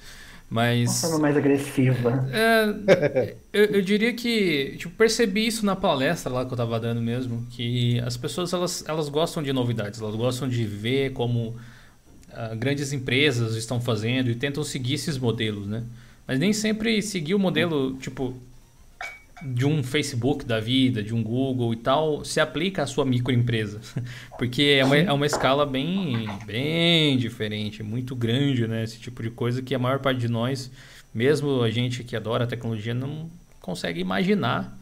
Mas. Uma forma mais agressiva. É, eu, eu, diria que. Tipo, percebi isso na palestra lá que eu tava dando mesmo. Que as pessoas elas, elas gostam de novidades, elas gostam de ver como uh, grandes empresas estão fazendo e tentam seguir esses modelos, né? Mas nem sempre seguir o modelo, tipo, de um Facebook da vida, de um Google e tal, se aplica à sua microempresa. (laughs) Porque é uma, é uma escala bem, bem diferente, muito grande, né? Esse tipo de coisa que a maior parte de nós, mesmo a gente que adora a tecnologia, não consegue imaginar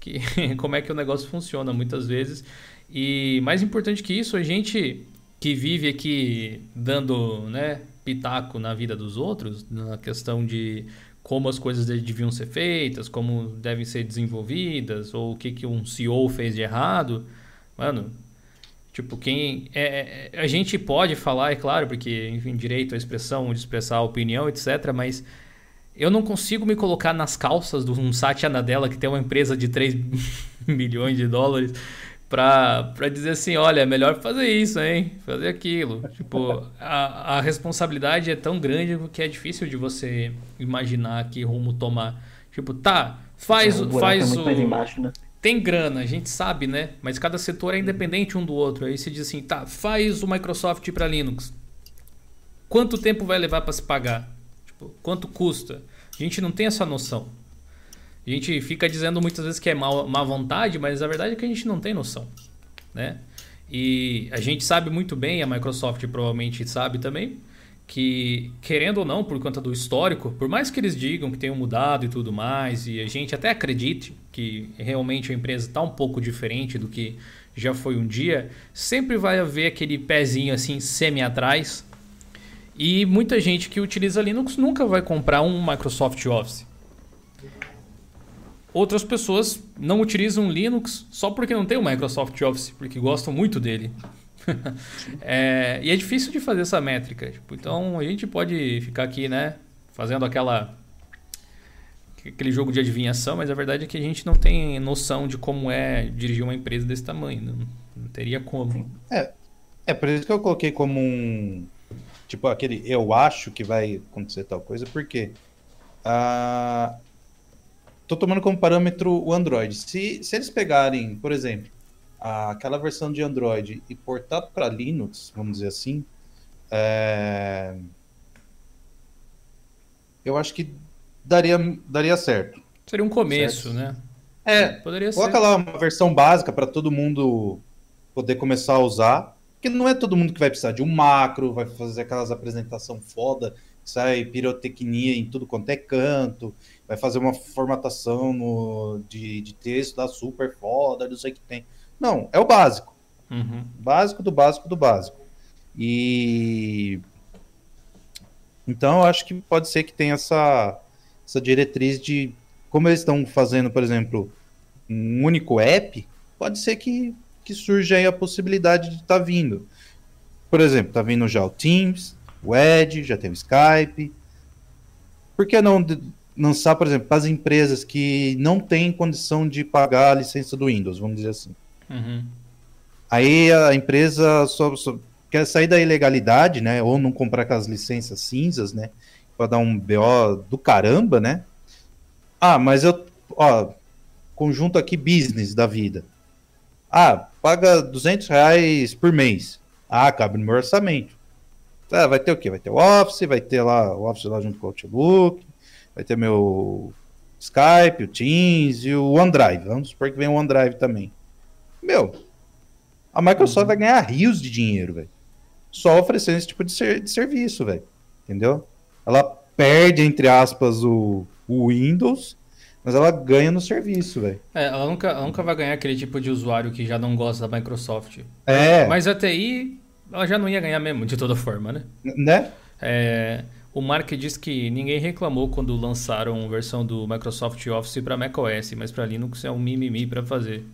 que, (laughs) como é que o negócio funciona muitas vezes. E mais importante que isso, a gente que vive aqui dando né, pitaco na vida dos outros, na questão de como as coisas deviam ser feitas, como devem ser desenvolvidas, ou o que, que um CEO fez de errado. Mano, tipo, quem. É, é, a gente pode falar, é claro, porque, enfim, direito à expressão, de expressar a opinião, etc., mas eu não consigo me colocar nas calças de um Satya Nadella que tem uma empresa de 3 (laughs) milhões de dólares pra, pra dizer assim, olha, é melhor fazer isso, hein? Fazer aquilo. (laughs) Tipo, a, a responsabilidade é tão grande que é difícil de você imaginar que rumo tomar. Tipo, tá, faz, O buraco faz é o... embaixo, né? Tem grana, a gente sabe, né? Mas cada setor é independente um do outro. Aí você diz assim, tá, faz o Microsoft para Linux. Quanto tempo vai levar para se pagar? Tipo, quanto custa? A gente não tem essa noção. A gente fica dizendo muitas vezes que é má, má vontade, mas a verdade é que a gente não tem noção, né? E a gente sabe muito bem, a Microsoft provavelmente sabe também, que querendo ou não, por conta do histórico, por mais que eles digam que tenham mudado e tudo mais, e a gente até acredite que realmente a empresa está um pouco diferente do que já foi um dia, sempre vai haver aquele pezinho assim semi atrás. E muita gente que utiliza Linux nunca vai comprar um Microsoft Office. Outras pessoas não utilizam Linux só porque não tem o Microsoft Office, porque gostam muito dele. (laughs) É, e é difícil de fazer essa métrica. tipo, então a gente pode ficar aqui, né, fazendo aquela aquele jogo de adivinhação, mas a verdade é que a gente não tem noção de como é dirigir uma empresa desse tamanho. Não, não teria como. É por isso que eu coloquei como um. Tipo, aquele eu acho que vai acontecer tal coisa, porque. ah, tô tomando como parâmetro o Android. Se, se eles pegarem, por exemplo, aquela versão de Android e portar para Linux, vamos dizer assim, é, eu acho que daria, daria certo. Seria um começo, Certo. né? É, Poderia Coloca ser. lá uma versão básica para todo mundo poder começar a usar. Porque não é todo mundo que vai precisar de um macro, vai fazer aquelas apresentação foda, sai pirotecnia em tudo quanto é canto, vai fazer uma formatação no- de, de texto da super foda, não sei o que tem. Não, é o básico. Uhum. Básico do básico do básico. E então eu acho que pode ser que tenha essa, essa diretriz de como eles estão fazendo, por exemplo, um único app, pode ser que, que surja aí a possibilidade de estar vindo. Por exemplo, tá vindo já o Teams, o Edge, já tem o Skype. Por que não lançar, por exemplo, para as empresas que não têm condição de pagar a licença do Windows, vamos dizer assim? Uhum. Aí a empresa só, só quer sair da ilegalidade, né? Ou não comprar aquelas licenças cinzas, né? Pra dar um BO do caramba, né? Ah, mas eu, ó, conjunto aqui business da vida. Ah, paga 200 reais por mês. Ah, cabe no meu orçamento. Tá, vai ter o quê? Vai ter o Office, vai ter lá o Office lá junto com o Outlook, vai ter meu Skype, o Teams e o OneDrive. Vamos supor que vem o OneDrive também. Meu, a Microsoft vai ganhar rios de dinheiro, velho. Só oferecendo esse tipo de, ser- de serviço, velho. Entendeu? Ela perde, entre aspas, o, o Windows, mas ela ganha no serviço, velho. É, ela nunca, ela nunca vai ganhar aquele tipo de usuário que já não gosta da Microsoft. É, Mas a TI, ela já não ia ganhar mesmo, de toda forma, né? né? É, o Mark diz que ninguém reclamou quando lançaram a versão do Microsoft Office para macOS, mas para Linux é um mimimi para fazer.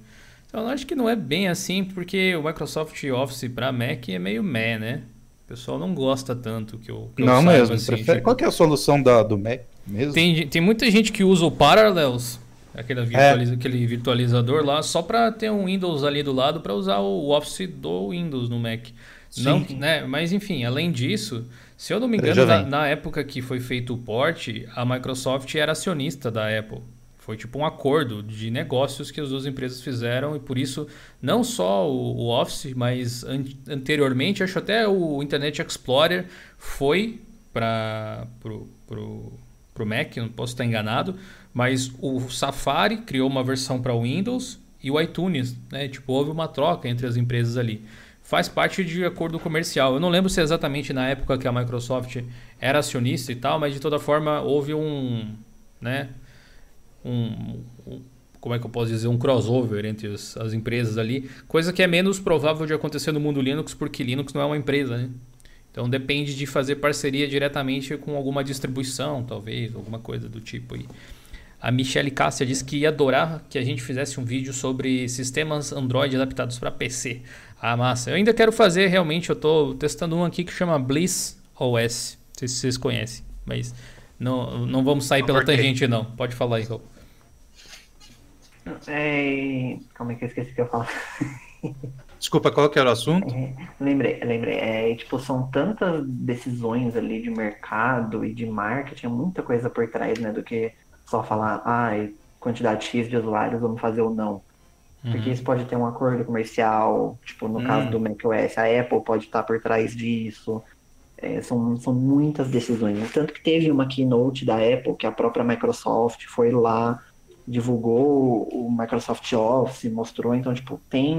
Então eu acho que não é bem assim, porque o Microsoft Office para Mac é meio meh, né? O pessoal não gosta tanto que eu, que eu Não saiba, mesmo. assim, prefere- tipo, Qual que é a solução da, do Mac mesmo? tem, tem muita gente que usa o Parallels, aquele, É. virtualiza- aquele virtualizador lá, só para ter um Windows ali do lado para usar o Office do Windows no Mac. Sim. Não, né? Mas enfim, além disso, se eu não me engano, na, na época que foi feito o port, a Microsoft era acionista da Apple. Foi tipo um acordo de negócios que as duas empresas fizeram e por isso não só o, o Office, mas an- anteriormente, acho até o Internet Explorer foi para pro, pro, pro Mac, não posso estar enganado, mas o Safari criou uma versão para Windows e o iTunes, né? Tipo, houve uma troca entre as empresas ali. Faz parte de acordo comercial. Eu não lembro se é exatamente na época que a Microsoft era acionista e tal, mas de toda forma houve um, né, um, um- como é que eu posso dizer, um crossover entre as, as empresas ali, coisa que é menos provável de acontecer no mundo Linux, porque Linux não é uma empresa, né? Então depende de fazer parceria diretamente com alguma distribuição, talvez, alguma coisa do tipo aí. A Michelle Cássia disse que ia adorar que a gente fizesse um vídeo sobre sistemas Android adaptados para PC. Ah, massa. Eu ainda quero fazer, realmente, eu estou testando um aqui que chama Bliss OS. Não sei se vocês conhecem, mas não, não vamos sair pela quê? tangente, não. Pode falar aí, Raul. É... Calma aí que eu esqueci o que eu ia falar. (laughs) Desculpa, qual que era o assunto? É, lembrei, lembrei. É, tipo, são tantas decisões ali de mercado e de marketing, é muita coisa por trás, né? Do que só falar, ah, quantidade X de usuários, vamos fazer ou não. Porque uhum. isso pode ter um acordo comercial, tipo, no hum. caso do macOS, a Apple pode estar por trás disso. É, são, são muitas decisões. Tanto que teve uma keynote da Apple que a própria Microsoft foi lá, divulgou o Microsoft Office, mostrou. Então, tipo, tem.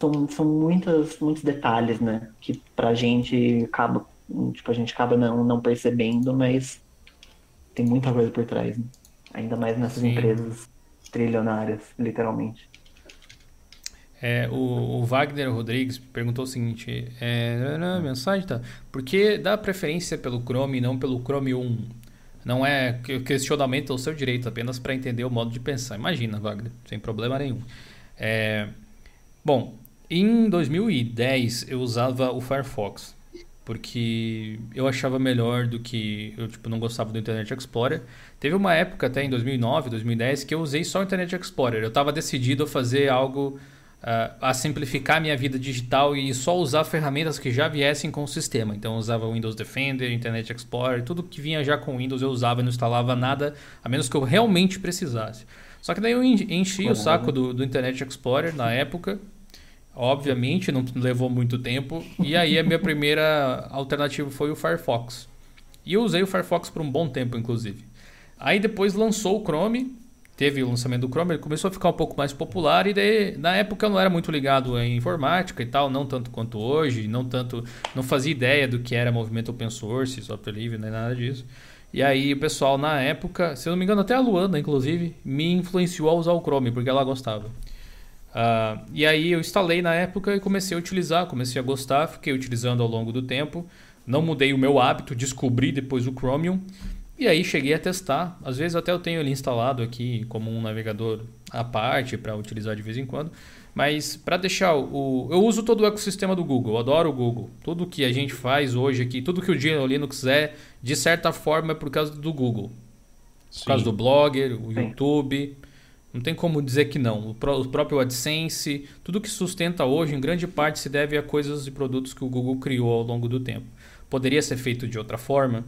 São, são muitas, muitos detalhes, né? Que pra gente acaba. Tipo, a gente acaba não, não percebendo, mas tem muita coisa por trás. Né? Ainda mais nessas Sim. empresas trilionárias, literalmente. É, o, o, Wagner Rodrigues perguntou o seguinte: é, não, mensagem tá. Por que dá preferência pelo Chrome e não pelo Chrome 1? Não é questionamento ao seu direito, apenas para entender o modo de pensar. Imagina, Wagner, sem problema nenhum. É, bom, em 2010 eu usava o Firefox porque eu achava melhor do que eu tipo não gostava do Internet Explorer. Teve uma época até em 2009, 2010 que eu usei só o Internet Explorer. Eu estava decidido a fazer algo uh, a simplificar minha vida digital e só usar ferramentas que já viessem com o sistema. Então eu usava Windows Defender, Internet Explorer, tudo que vinha já com Windows eu usava e não instalava nada, a menos que eu realmente precisasse. Só que daí eu enchi o saco do, do Internet Explorer na época, obviamente não levou muito tempo, e aí a minha primeira alternativa foi o Firefox. E eu usei o Firefox por um bom tempo, inclusive. Aí depois lançou o Chrome, teve o lançamento do Chrome, ele começou a ficar um pouco mais popular e daí, na época eu não era muito ligado em informática e tal, não tanto quanto hoje, não tanto, não fazia ideia do que era movimento open source, software livre, nem nada disso. E aí o pessoal na época, se eu não me engano até a Luana, inclusive, me influenciou a usar o Chrome, porque ela gostava. Uh, e aí eu instalei na época e comecei a utilizar, comecei a gostar, fiquei utilizando ao longo do tempo. Não mudei o meu hábito, descobri depois o Chromium. E aí cheguei a testar. Às vezes até eu tenho ele instalado aqui como um navegador à parte para utilizar de vez em quando. Mas para deixar o. Eu uso todo o ecossistema do Google, eu adoro o Google. Tudo que a gente faz hoje aqui, tudo que o Geno Linux é, de certa forma é por causa do Google. Por Sim. causa do Blogger, o Sim. YouTube. Não tem como dizer que não. O, próprio AdSense, tudo que sustenta hoje, em grande parte, se deve a coisas e produtos que o Google criou ao longo do tempo. Poderia ser feito de outra forma?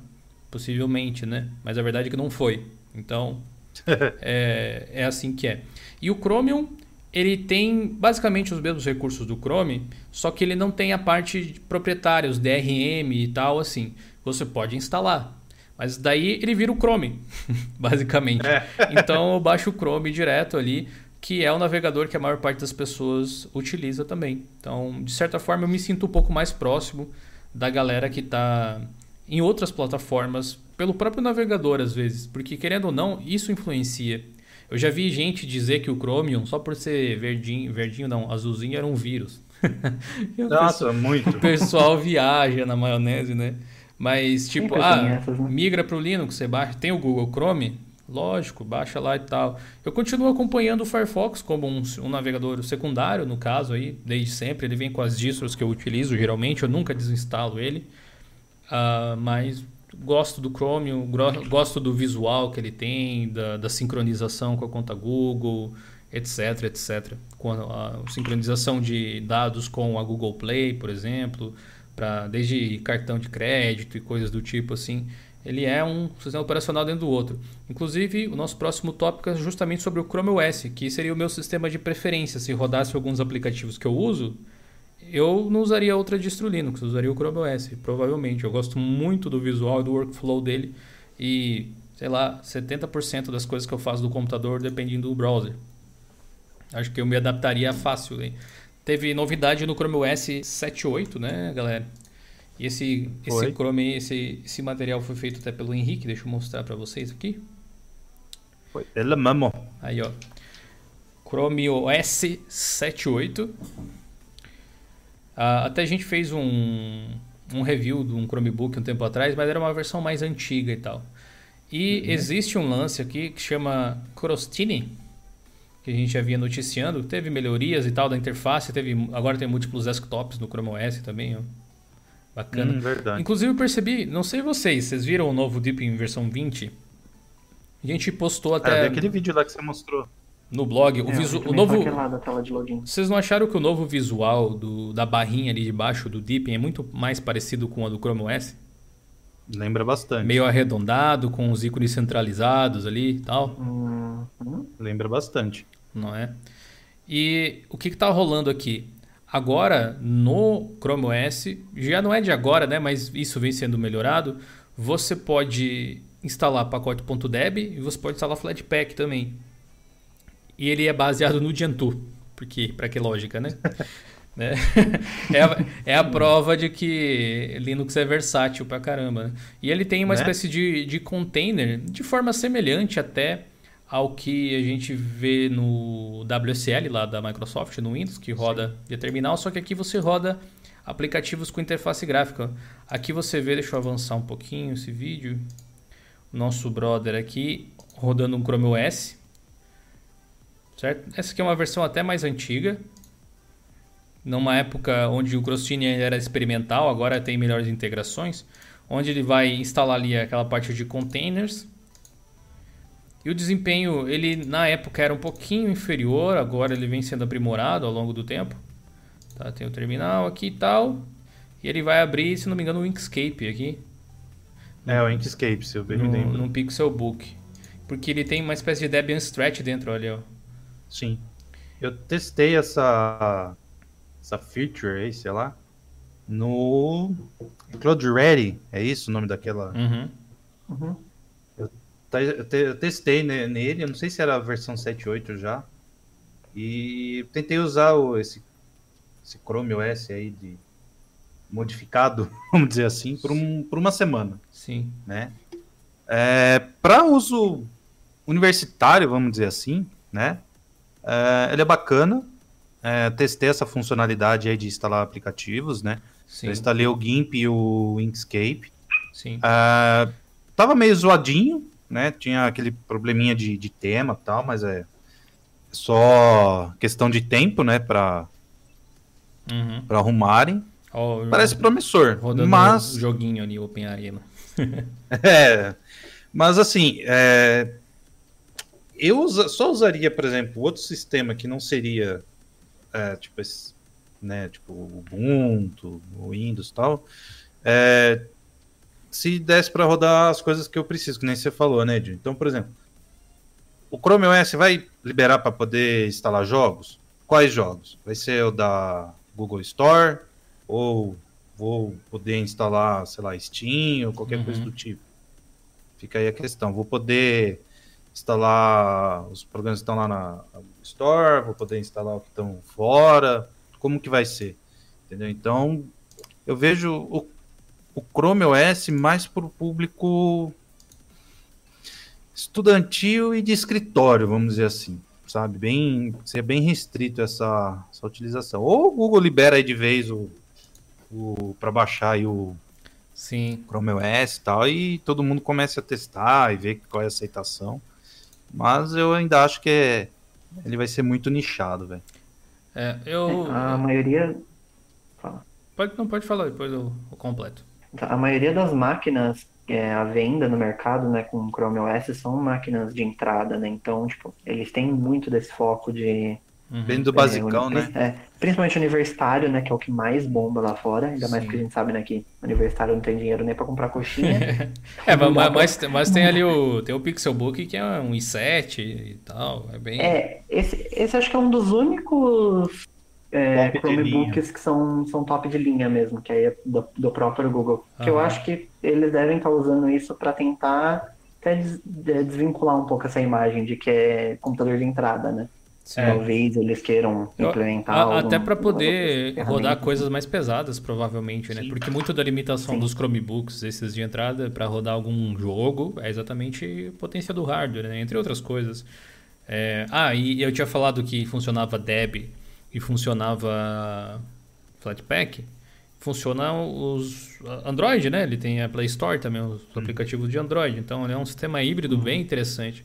Possivelmente, né? Mas a verdade é que não foi. Então, (laughs) é, é assim que é. E o Chromium, ele tem basicamente os mesmos recursos do Chrome, só que ele não tem a parte proprietária, os DRM e tal, assim. Você pode instalar, mas daí ele vira o Chrome, (laughs) basicamente. É. então eu baixo o Chrome direto ali, que é o navegador que a maior parte das pessoas utiliza também. Então, de certa forma, eu me sinto um pouco mais próximo da galera que está em outras plataformas, pelo próprio navegador às vezes, porque querendo ou não, isso influencia. Eu já vi gente dizer que o Chromium, só por ser verdinho, verdinho não, azulzinho, era um vírus. (laughs) Nossa, pessoal, muito. O pessoal viaja na maionese, né? Mas, tipo, ah, essas, né? migra para o Linux, você baixa. Tem o Google Chrome? Lógico, baixa lá e tal. Eu continuo acompanhando o Firefox como um, um, navegador secundário, no caso aí, desde sempre. Ele vem com as distros que eu utilizo geralmente, eu nunca desinstalo ele. Uh, mas gosto do Chrome, gosto do visual que ele tem, da, da sincronização com a conta Google, etc, etc. Com a, a sincronização de dados com a Google Play, por exemplo para desde cartão de crédito e coisas do tipo assim. Ele é um sistema operacional dentro do outro. Inclusive, o nosso próximo tópico é justamente sobre o Chrome OS, que seria o meu sistema de preferência. Se rodasse alguns aplicativos que eu uso, eu não usaria outra distro Linux, eu usaria o Chrome OS, provavelmente. Eu gosto muito do visual e do workflow dele e, sei lá, 70% das coisas que eu faço do computador dependem do browser. Acho que eu me adaptaria fácil. Hein? Teve novidade no Chrome OS 7.8, né, galera? E esse, esse Chrome, esse, esse material foi feito até pelo Henrique, deixa eu mostrar para vocês aqui. Foi ele mesmo. Aí, ó. Chrome OS 7.8. Ah, até a gente fez um, um review de um Chromebook um tempo atrás, mas era uma versão mais antiga e tal. E uhum. existe um lance aqui que chama Crostini, que a gente já vinha noticiando, teve melhorias e tal da interface, teve agora tem múltiplos desktops no Chrome OS também, ó. Bacana. Hum, verdade. Inclusive eu percebi, não sei vocês, vocês viram o novo Deep em versão 20? A gente postou até. É, aquele vídeo lá que você mostrou. No blog, o, É, visu... eu o novo. Vocês não acharam que o novo visual do... da barrinha ali de baixo do Deepin é muito mais parecido com a do Chrome OS? Lembra bastante. Meio arredondado, com os ícones centralizados ali e tal, Hum, hum. Lembra bastante. não é? E o que está rolando aqui? Agora, no Chrome OS, já não é de agora, né? Mas isso vem sendo melhorado. Você pode instalar pacote .deb e você pode instalar Flatpak também. E ele é baseado no Gentoo. Porque, para que lógica, né? (laughs) Né? É, a, é a prova de que Linux é versátil pra caramba. Né? E ele tem uma Né? espécie de, de container de forma semelhante até ao que a gente vê no WSL lá da Microsoft, no Windows, que roda via terminal, só que aqui você roda aplicativos com interface gráfica. Aqui você vê, deixa eu avançar um pouquinho esse vídeo, nosso brother aqui rodando um Chrome OS, certo? Essa aqui é uma versão até mais antiga, numa época onde o Crostini ainda era experimental, agora tem melhores integrações, onde ele vai instalar ali aquela parte de containers. E o desempenho, ele na época era um pouquinho inferior, agora ele vem sendo aprimorado ao longo do tempo. Tá, tem o terminal aqui e tal. E ele vai abrir, se não me engano, o Inkscape aqui, É, o Inkscape, se eu bem me no, lembro. num Pixelbook. Porque ele tem uma espécie de Debian Stretch dentro, olha. ó. Sim. Eu testei essa essa feature aí, sei lá, no Cloud Ready, é isso o nome daquela? Uhum. Uhum. Tá, Eu, te- eu testei ne- nele, eu não sei se era a versão 7.8 já. E tentei usar o, esse, esse Chrome OS aí de modificado, (laughs) vamos dizer assim, por, um, por uma semana, Sim. né? É, Para uso universitário, vamos dizer assim, né? É, ele é bacana. É, testei essa funcionalidade aí de instalar aplicativos, né? Sim. Eu instalei o GIMP e o Inkscape. Sim. Ah, tava meio zoadinho, né? Tinha aquele probleminha de, de tema e tal, mas é só questão de tempo, né? Pra, Uhum. pra arrumarem. Ó, Parece promissor, rodando mas... joguinho ali, Open Arena. (laughs) É, mas assim, é, eu usa- só usaria, por exemplo, outro sistema que não seria, é, tipo, esse, né, tipo o Ubuntu, o Windows e tal, é, se desse para rodar as coisas que eu preciso, que nem você falou, né, Edil? Então, por exemplo, o Chrome OS vai liberar para poder instalar jogos? Quais jogos? Vai ser o da Google Store ou vou poder instalar, sei lá, Steam ou qualquer Uhum. coisa do tipo? Fica aí a questão. Vou poder instalar os programas que estão lá na Store, vou poder instalar o que estão fora, como que vai ser? Entendeu? Então, eu vejo o, o Chrome OS mais para o público estudantil e de escritório, vamos dizer assim, sabe? Bem, ser bem restrito essa, essa utilização. Ou o Google libera aí de vez o, o para baixar aí o Sim. Chrome OS e tal, e todo mundo começa a testar e ver qual é a aceitação. Mas eu ainda acho que é, ele vai ser muito nichado, velho. É, eu. A maioria. Fala. Pode, não pode falar depois eu, eu completo. A maioria das máquinas é, à venda no mercado, né, com Chrome OS são máquinas de entrada, né? Então, tipo, eles têm muito desse foco de Uhum. Bem do basicão, é, né? É, principalmente universitário, né, que é o que mais bomba lá fora, ainda mais Sim. porque a gente sabe, né, que universitário não tem dinheiro nem pra comprar coxinha. (laughs) É, mas, mas, pra- mas- mas tem ali o, (laughs) tem o Pixelbook que é um i7 e tal. É bem. É, esse, esse acho que é um dos únicos é. Chromebooks que são, são top de linha mesmo, que aí é do, do próprio Google. Que eu Aham. acho que eles devem estar usando isso para tentar até des- de- desvincular um pouco essa imagem de que é computador de entrada, né? Talvez eles queiram Eu- implementar. a- algum- até para poder rodar coisas mais pesadas, provavelmente, né? Sim. Porque muito da limitação Sim. dos Chromebooks, esses de entrada, para rodar algum jogo, é exatamente a potência do hardware, né? Entre outras coisas. É, Ah, e eu tinha falado que funcionava Deb e funcionava Flatpak. Funciona os Android, né? Ele tem a Play Store também, os aplicativos de Android. Então, ele é um sistema híbrido bem interessante.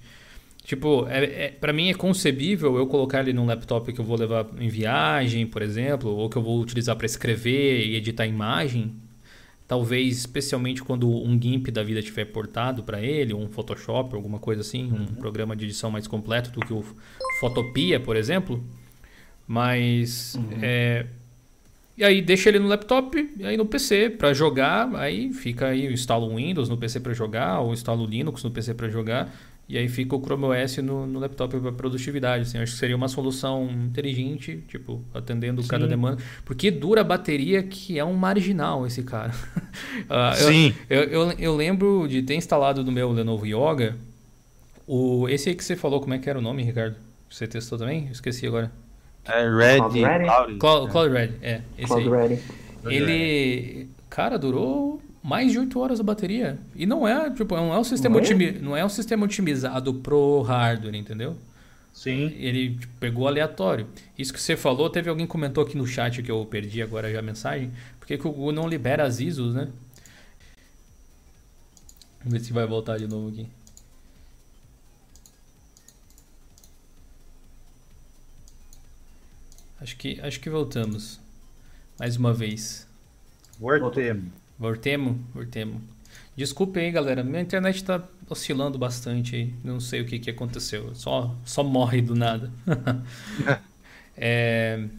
Tipo, é, é, para mim é concebível eu colocar ele num laptop que eu vou levar em viagem, por exemplo, ou que eu vou utilizar para escrever e editar imagem. talvez especialmente quando um GIMP da vida tiver portado para ele, um Photoshop, alguma coisa assim, um Uhum. programa de edição mais completo do que o Photopia, por exemplo. Mas é, e aí deixa ele no laptop e aí no PC para jogar, aí fica aí eu instalo o Windows no PC para jogar ou instalo o Linux no PC para jogar e aí fica o Chrome OS no, no laptop para produtividade. Assim, acho que seria uma solução inteligente, tipo atendendo cada Sim. demanda, porque dura a bateria que é um marginal esse cara. (laughs) Eu- Sim. eu, eu, eu lembro de ter instalado no meu Lenovo Yoga o esse aí que você falou, como é que era o nome, Ricardo? Você testou também? Esqueci agora. É Red Cloud Ready? Cloud. Cloud, Cloud Red, é. Esse aí. Cloud Ready. Ele, cara, durou mais de 8 horas a bateria. E não é, tipo, não é um sistema, é? otimi- não é um sistema otimizado pro hardware, entendeu? Sim. Ele tipo, pegou aleatório. Isso que você falou, teve alguém que comentou aqui no chat que eu perdi agora já a mensagem. Por que que o Google não libera as ISOs, né? Vamos ver se vai voltar de novo aqui. Acho que, acho que voltamos. Mais uma vez. Voltemos. Voltemos? Voltemos. Desculpe aí, galera. Minha internet tá oscilando bastante aí. Não sei o que, que aconteceu. Só, só morre do nada. (laughs) É,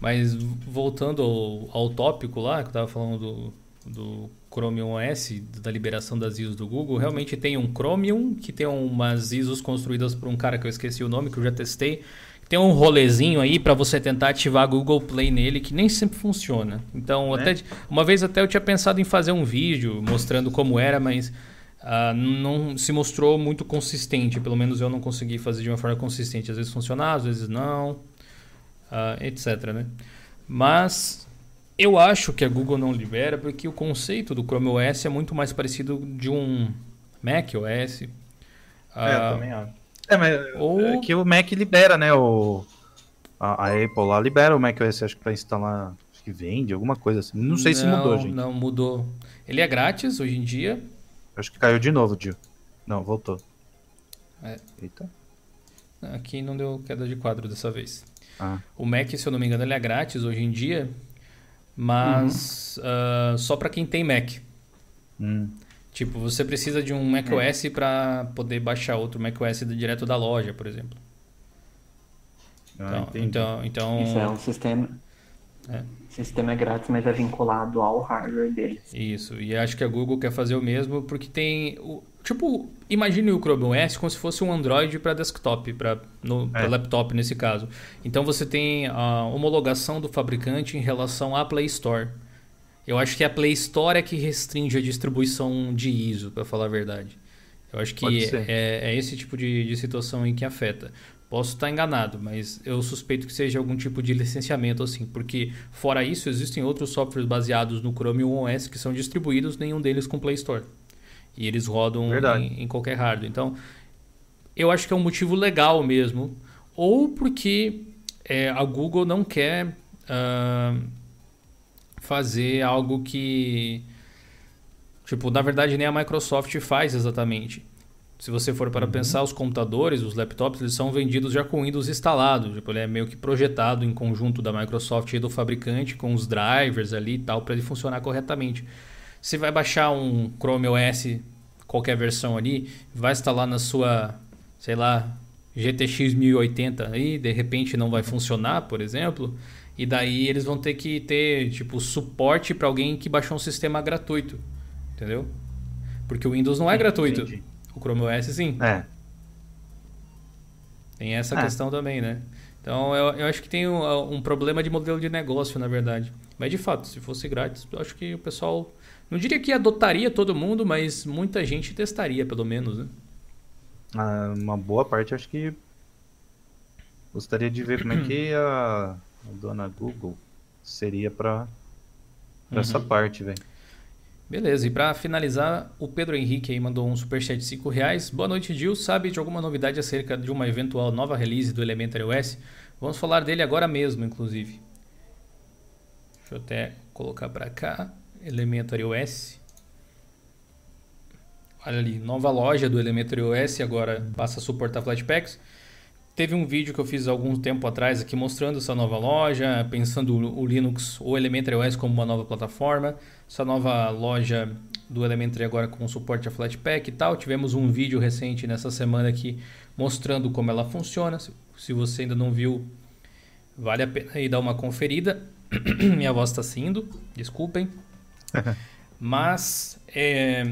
mas voltando ao, ao tópico lá, que eu tava falando do, do Chromium OS, da liberação das ISOs do Google, realmente tem um Chromium que tem umas ISOs construídas por um cara que eu esqueci o nome, que eu já testei. Tem um rolezinho aí para você tentar ativar a Google Play nele que nem sempre funciona. Então, Né? até uma vez até eu tinha pensado em fazer um vídeo mostrando como era, mas ah, não se mostrou muito consistente. Pelo menos eu não consegui fazer de uma forma consistente. Às vezes funcionava, às vezes não, ah, etc. Né? Mas eu acho que a Google não libera porque o conceito do Chrome OS é muito mais parecido de um Mac OS. É, Ah, eu também acho. É, mas ou- é que o Mac libera, né? O, a, a Apple lá libera o Mac OS, acho que pra instalar. Acho que vende, alguma coisa assim. Não sei se mudou, gente. Não, mudou. Ele é grátis hoje em dia. Acho que caiu de novo, Dio. Não, voltou. É. Eita. Aqui não deu queda de quadro dessa vez. Ah, O Mac, se eu não me engano, ele é grátis hoje em dia, mas ah, só para quem tem Mac. hum. Tipo, você precisa de um macOS para poder baixar outro macOS direto da loja, por exemplo. Ah, Então, entendi. então, então Isso é um sistema. É. O sistema é grátis, mas é vinculado ao hardware dele. Isso, e acho que a Google quer fazer o mesmo porque tem. O, tipo, imagine o Chrome OS como se fosse um Android para desktop, para É. laptop nesse caso. Então você tem a homologação do fabricante em relação à Play Store. Eu acho que a Play Store é que restringe a distribuição de ISO, para falar a verdade. Eu acho que é, é esse tipo de, de situação aí que afeta. Posso estar enganado, mas eu suspeito que seja algum tipo de licenciamento assim, porque fora isso existem outros softwares baseados no Chrome OS que são distribuídos, nenhum deles com Play Store. E eles rodam em, em qualquer hardware. Então, eu acho que é um motivo legal mesmo, ou porque é, a Google não quer ah, fazer algo que Tipo, na verdade nem a Microsoft faz exatamente. Se você for para pensar, os computadores, os laptops, eles são vendidos já com Windows instalado. Tipo, ele é meio que projetado em conjunto da Microsoft e do fabricante, com os drivers ali e tal, para ele funcionar corretamente. Você vai baixar um Chrome OS, qualquer versão ali, vai instalar na sua, sei lá, GTX 1080 aí, de repente não vai funcionar, por exemplo, e daí eles vão ter que ter, tipo, suporte para alguém que baixou um sistema gratuito. Entendeu? Porque o Windows não é gratuito. Entendi. O Chrome OS sim. É, Tem essa É. questão também, né? Então eu, eu acho que tem um, um problema de modelo de negócio, na verdade. Mas de fato, se fosse grátis, eu acho que o pessoal. Não diria que adotaria todo mundo, mas muita gente testaria, pelo menos, né? ah, uma boa parte acho que gostaria de ver como é que (clears throat) a, a dona Google seria pra, pra essa parte, velho. Beleza, e para finalizar, o Pedro Henrique aí mandou um superchat de 5 reais. Boa noite, Gil. Sabe de alguma novidade acerca de uma eventual nova release do Elementary OS? Vamos falar dele agora mesmo, inclusive. Deixa eu até colocar para cá. Elementary OS. Olha ali, nova loja do Elementary OS, agora passa a suportar Flatpaks. Teve um vídeo que eu fiz algum tempo atrás aqui mostrando essa nova loja, pensando o Linux ou Elementary OS como uma nova plataforma, essa nova loja do Elementary agora com suporte a Flatpak e tal. Tivemos um vídeo recente nessa semana aqui mostrando como ela funciona. Se você ainda não viu, vale a pena aí dar uma conferida. (coughs) Minha voz está saindo, desculpem. (laughs) Mas é,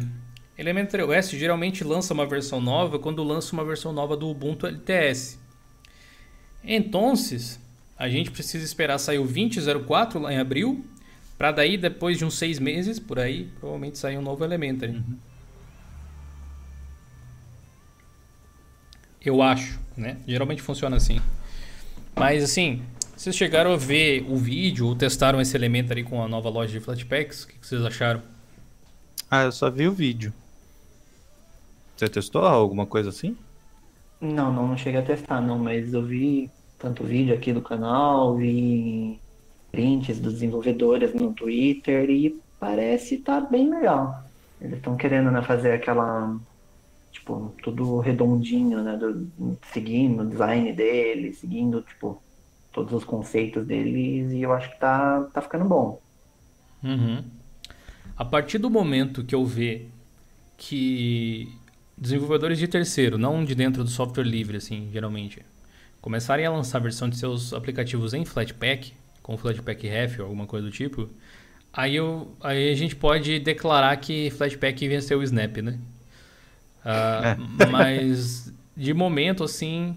Elementary OS geralmente lança uma versão nova quando lança uma versão nova do Ubuntu LTS. Então, a gente precisa esperar sair o 20.04 lá em abril, para daí, depois de uns seis meses, por aí, provavelmente sair um novo Elementary. Uhum. Eu acho, né? Geralmente funciona assim. Mas assim, vocês chegaram a ver o vídeo ou testaram esse Elementary com a nova loja de Flatpaks? O que vocês acharam? Ah, eu só vi o vídeo. Você testou alguma coisa assim? Não, não, não cheguei a testar, não, mas eu vi tanto vídeo aqui do canal, vi prints dos desenvolvedores no Twitter e parece estar tá bem legal. Eles estão querendo né, fazer aquela, tipo, tudo redondinho, né, do, seguindo o design deles, seguindo, tipo, todos os conceitos deles e eu acho que tá, tá ficando bom. Uhum. A partir do momento que eu ver que desenvolvedores de terceiro, não de dentro do software livre, assim, geralmente, começarem a lançar a versão de seus aplicativos em Flatpak, com Flatpak Ref ou alguma coisa do tipo, aí, eu, aí a gente pode declarar que Flatpak venceu o Snap, né? Uh, é. (laughs) Mas de momento, assim,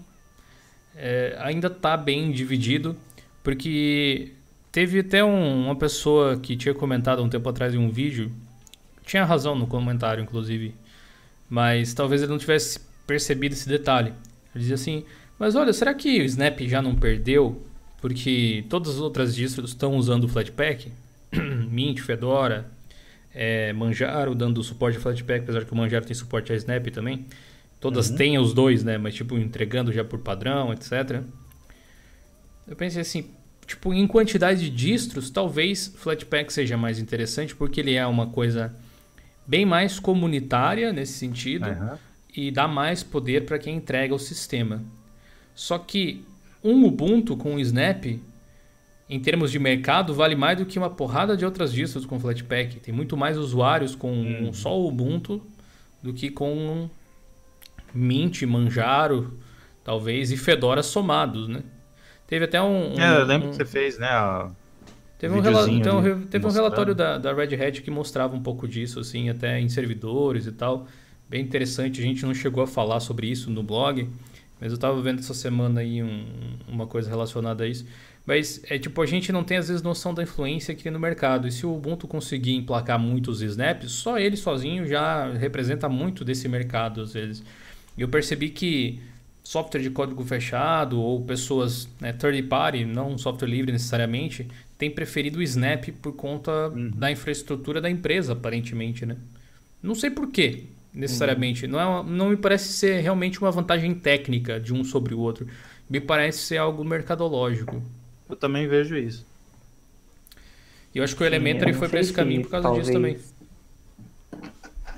é, ainda está bem dividido, porque teve até um, uma pessoa que tinha comentado um tempo atrás em um vídeo, tinha razão no comentário, inclusive, mas talvez ele não tivesse percebido esse detalhe. Ele dizia assim: Mas olha, será que o Snap já não perdeu? Porque todas as outras distros estão usando o Flatpak? (clears throat) Mint, Fedora, é, Manjaro dando suporte a Flatpak, apesar que o Manjaro tem suporte a Snap também. Todas uhum. têm os dois, né? Mas tipo, entregando já por padrão, etc. Eu pensei assim, tipo, em quantidade de distros, talvez Flatpak seja mais interessante porque ele é uma coisa bem mais comunitária nesse sentido uhum. e dá mais poder para quem entrega o sistema. Só que um Ubuntu com o Snap, em termos de mercado, vale mais do que uma porrada de outras distros com Flatpak. Tem muito mais usuários com uhum. só o Ubuntu do que com Mint, Manjaro, talvez, e Fedora somados, né? Teve até um... um é, eu lembro um... que você fez, né? A Teve, um, rela então, teve um relatório da, da Red Hat que mostrava um pouco disso, assim, até em servidores e tal. Bem interessante, a gente não chegou a falar sobre isso no blog, mas eu estava vendo essa semana aí um, uma coisa relacionada a isso. Mas é tipo, a gente não tem às vezes noção da influência aqui no mercado. E se o Ubuntu conseguir emplacar muitos snaps, só ele sozinho já representa muito desse mercado às vezes. E eu percebi que software de código fechado ou pessoas né, third party, não software livre necessariamente, tem preferido o Snap por conta uhum. da infraestrutura da empresa, aparentemente, né? Não sei por quê, necessariamente. Uhum. Não, é, não me parece ser realmente uma vantagem técnica de um sobre o outro. Me parece ser algo mercadológico. Eu também vejo isso. E eu acho que o Elementary foi para esse caminho por causa talvez, disso também.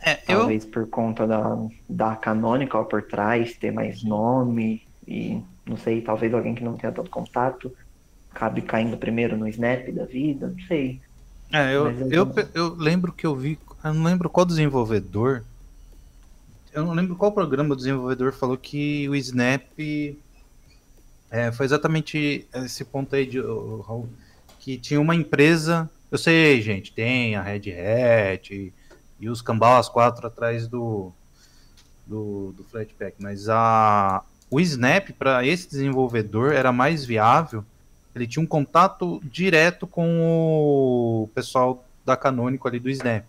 É, talvez eu... por conta da, da Canonical por trás, ter mais nome e não sei, talvez alguém que não tenha tanto contato acabe caindo primeiro no Snap da vida, não sei. É, eu, eu, eu, eu, lembro que eu vi, eu não lembro qual desenvolvedor, eu não lembro qual programa o desenvolvedor falou que o Snap é, foi exatamente esse ponto aí de Raul, que tinha uma empresa, eu sei, gente, tem a Red Hat e, e os Cambal as quatro atrás do, do, do Flatpak, mas a, o Snap para esse desenvolvedor era mais viável ele tinha um contato direto com o pessoal da Canônico ali do Snap.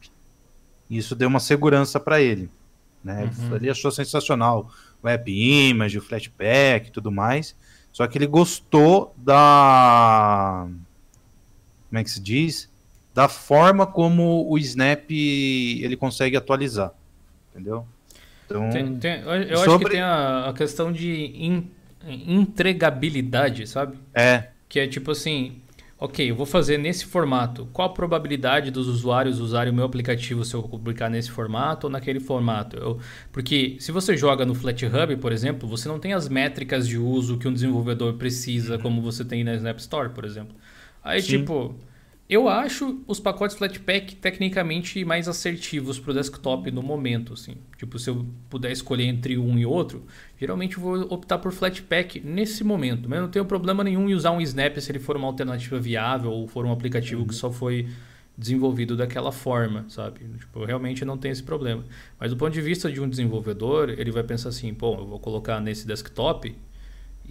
Isso deu uma segurança para ele. Né? Uhum. Ele achou sensacional o Web Image, o Flashback e tudo mais. Só que ele gostou da. Como é que se diz? Da forma como o Snap ele consegue atualizar. Entendeu? Então, tem, tem, eu sobre... acho que tem a, a questão de in, entregabilidade, sabe? É. Que é tipo assim, ok, eu vou fazer nesse formato. Qual a probabilidade dos usuários usarem o meu aplicativo se eu publicar nesse formato ou naquele formato? Eu, porque se você joga no FlatHub, por exemplo, você não tem as métricas de uso que um desenvolvedor precisa, como você tem na Snap Store, por exemplo. Aí, Sim. tipo, eu acho os pacotes Flatpak tecnicamente mais assertivos para o desktop no momento, assim. Tipo, se eu puder escolher entre um e outro, geralmente eu vou optar por Flatpak nesse momento. Mas eu não tenho problema nenhum em usar um Snap se ele for uma alternativa viável ou for um aplicativo uhum. que só foi desenvolvido daquela forma, sabe? Tipo, realmente não tem esse problema. Mas do ponto de vista de um desenvolvedor, ele vai pensar assim, pô, eu vou colocar nesse desktop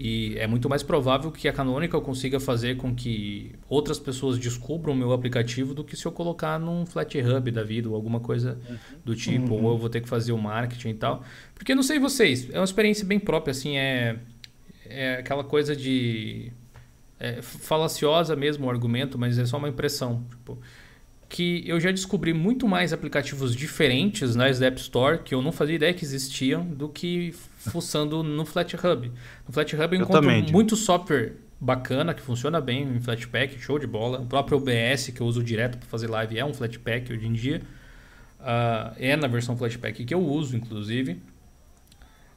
e é muito mais provável que a Canonical consiga fazer com que outras pessoas descubram o meu aplicativo do que se eu colocar num Flat Hub da vida ou alguma coisa do tipo, uhum. ou eu vou ter que fazer o marketing e tal. Porque não sei vocês, é uma experiência bem própria, assim, é, é aquela coisa de. É falaciosa mesmo o argumento, mas é só uma impressão. Tipo, que eu já descobri muito mais aplicativos diferentes na App Store que eu não fazia ideia que existiam do que fuçando no FlatHub. No FlatHub eu, eu encontro também, muito software bacana que funciona bem em Flatpak, show de bola. O próprio OBS que eu uso direto para fazer live é um Flatpak hoje em dia. Uh, é na versão Flatpak que eu uso, inclusive.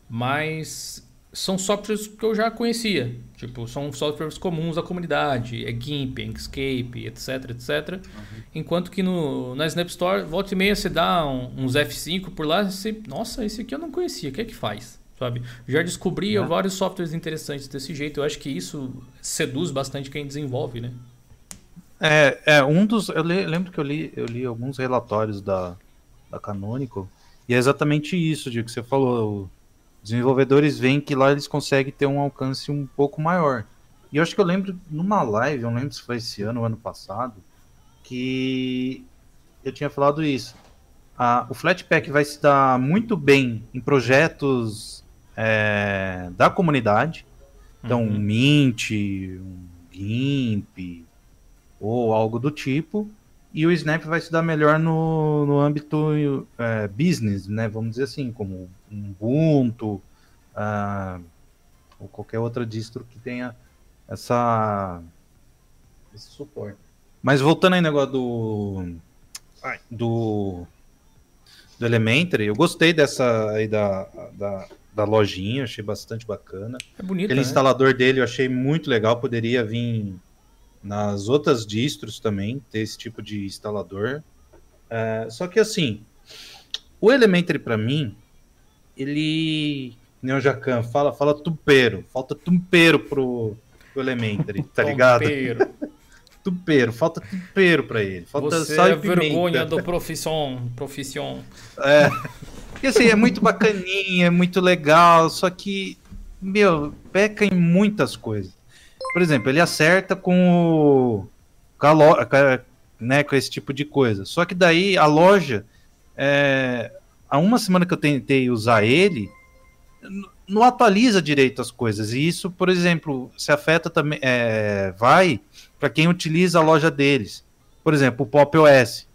Mas são softwares que eu já conhecia. Tipo, são softwares comuns da comunidade. É GIMP, Inkscape, etc, etc. Uhum. Enquanto que no, na Snap Store, volta e meia você dá um, uns F5 por lá, você... Nossa, esse aqui eu não conhecia, o que é que faz? Sabe? Já descobri é. vários softwares interessantes desse jeito. Eu acho que isso seduz bastante quem desenvolve, né? É, é um dos... Eu li, lembro que eu li, eu li alguns relatórios da, da Canonical e é exatamente isso, de que você falou desenvolvedores veem que lá eles conseguem ter um alcance um pouco maior. E eu acho que eu lembro numa live, eu não lembro se foi esse ano ou ano passado, que eu tinha falado isso. Ah, o Flatpak vai se dar muito bem em projetos é, da comunidade. Então, uhum. um Mint, um GIMP ou algo do tipo. E o Snap vai se dar melhor no, no âmbito é, business, né? Vamos dizer assim, como Ubuntu, uh, ou qualquer outra distro que tenha essa esse suporte. Mas voltando aí no negócio do do do Elementary, eu gostei dessa aí da, da, da lojinha, achei bastante bacana. É bonito, Aquele né? instalador dele eu achei muito legal, poderia vir nas outras distros também, ter esse tipo de instalador. Uh, só que assim, o Elementary para mim, ele. Neo Jacan fala, fala tupeiro. Falta tupeiro pro, pro Elementary, tá ligado? tupeiro, falta tupeiro pra ele. Falta Você sal é vergonha do profissão. profissão. É. Porque assim, é muito bacaninha, é muito legal, só que, meu, peca em muitas coisas. Por exemplo, ele acerta com o. Com, a lo, né, com esse tipo de coisa. Só que daí a loja. É, há uma semana que eu tentei usar ele, não atualiza direito as coisas. E isso, por exemplo, se afeta também. É, vai para quem utiliza a loja deles. Por exemplo, o Pop OS.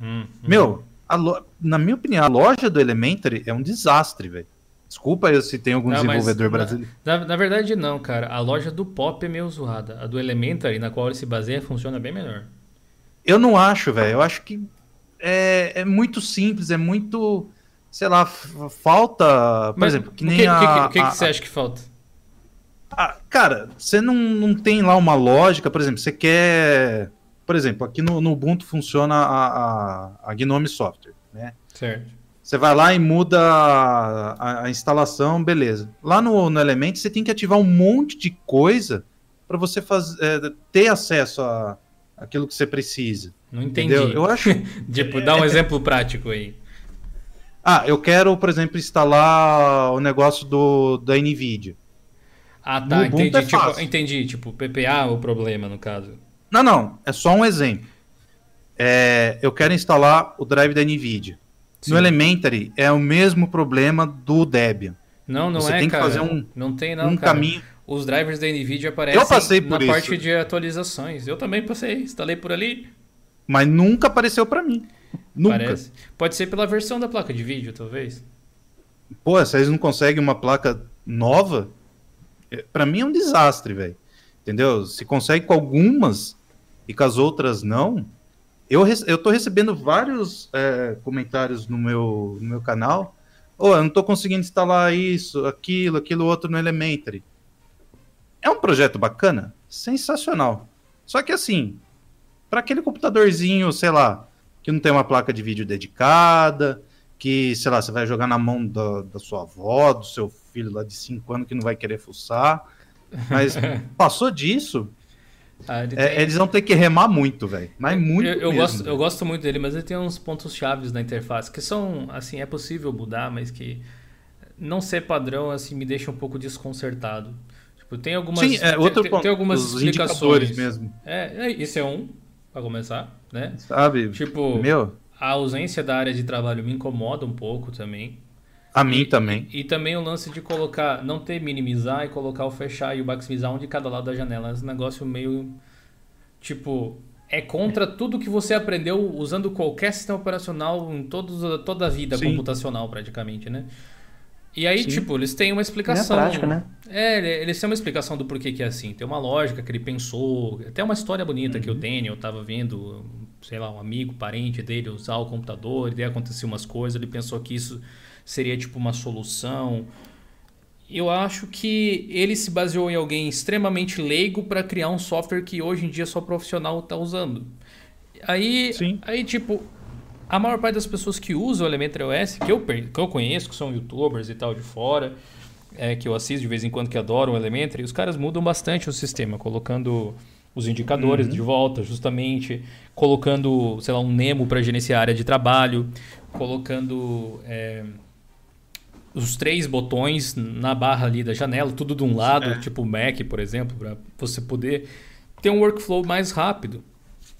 Hum. Meu, lo, na minha opinião, a loja do Elementary é um desastre, velho. Desculpa eu se tem algum não, desenvolvedor brasileiro. Na, na, verdade, não, cara. A loja do Pop é meio zoada. A do Elementary, na qual ele se baseia, funciona bem melhor. Eu não acho, velho. Eu acho que é, é muito simples, é muito. Sei lá, falta. Por Mas exemplo, que nem. O que, a, o que, que, que você acha que falta? A, cara, você não, não tem lá uma lógica, por exemplo, você quer. Por exemplo, aqui no, no Ubuntu funciona a, a, a Gnome Software, né? Certo. Você vai lá e muda a, a, instalação, beleza. Lá no, no Element você tem que ativar um monte de coisa para você fazer, é, ter acesso a aquilo que você precisa. Não entendi. Entendeu? Eu acho. (laughs) tipo, dá um exemplo prático aí. Ah, eu quero, por exemplo, instalar o negócio do da Nvidia. Ah, tá, entendi. É tipo, entendi. Tipo, PPA é o problema, no caso. Não, não. É só um exemplo. É, eu quero instalar o drive da Nvidia. Sim. No Elementary é o mesmo problema do Debian. Não, não Você é, tem cara. que fazer um, não tem, não, um cara. caminho. Os drivers da Nvidia aparecem na isso. parte de atualizações. Eu também passei, instalei por ali. Mas nunca apareceu para mim. Nunca. Parece. Pode ser pela versão da placa de vídeo, talvez. Pô, vocês não conseguem uma placa nova? É, para mim é um desastre, velho. Entendeu? Se consegue com algumas, e com as outras não, eu, eu tô recebendo vários é, comentários no meu, no meu canal. Ô, oh, eu não tô conseguindo instalar isso, aquilo, aquilo outro no Elementary. É um projeto bacana? Sensacional. Só que assim, para aquele computadorzinho, sei lá, que não tem uma placa de vídeo dedicada, que, sei lá, você vai jogar na mão da, da sua avó, do seu filho lá de 5 anos que não vai querer fuçar. Mas (laughs) passou disso, ah, é, tem... eles vão ter que remar muito, velho. Mas muito eu, eu mesmo, gosto, eu gosto muito dele, mas ele tem uns pontos chaves na interface que são, assim, é possível mudar, mas que não ser padrão, assim, me deixa um pouco desconcertado. Tipo, tem algumas, Sim, é, outro tem, ponto, tem algumas explicações. mesmo. É, é, isso é um, para começar, né? Sabe? Tipo, meu... a ausência da área de trabalho me incomoda um pouco também. A mim também. E, e, também o lance de colocar, não ter minimizar e colocar o fechar e o maximizar um de cada lado da janela. Esse negócio meio. Tipo, é contra tudo que você aprendeu usando qualquer sistema operacional em todos, toda a vida Sim. computacional, praticamente, né? E aí, Sim. tipo, eles têm uma explicação. É prática, né? É, eles têm uma explicação do porquê que é assim. Tem uma lógica que ele pensou. Até uma história bonita uhum. que o Daniel tava vendo, sei lá, um amigo, parente dele usar o computador, e daí aconteceu umas coisas, ele pensou que isso seria tipo uma solução. Eu acho que ele se baseou em alguém extremamente leigo para criar um software que hoje em dia só profissional está usando. Aí, Sim. aí tipo, a maior parte das pessoas que usam o Elementary OS, que eu, que eu conheço, que são youtubers e tal de fora, é, que eu assisto de vez em quando, que adoram o Elementary, os caras mudam bastante o sistema, colocando os indicadores uhum. de volta, justamente, colocando, sei lá, um Nemo para gerenciar a área de trabalho, colocando é, os três botões na barra ali da janela, tudo de um lado, é. tipo o Mac, por exemplo, para você poder ter um workflow mais rápido.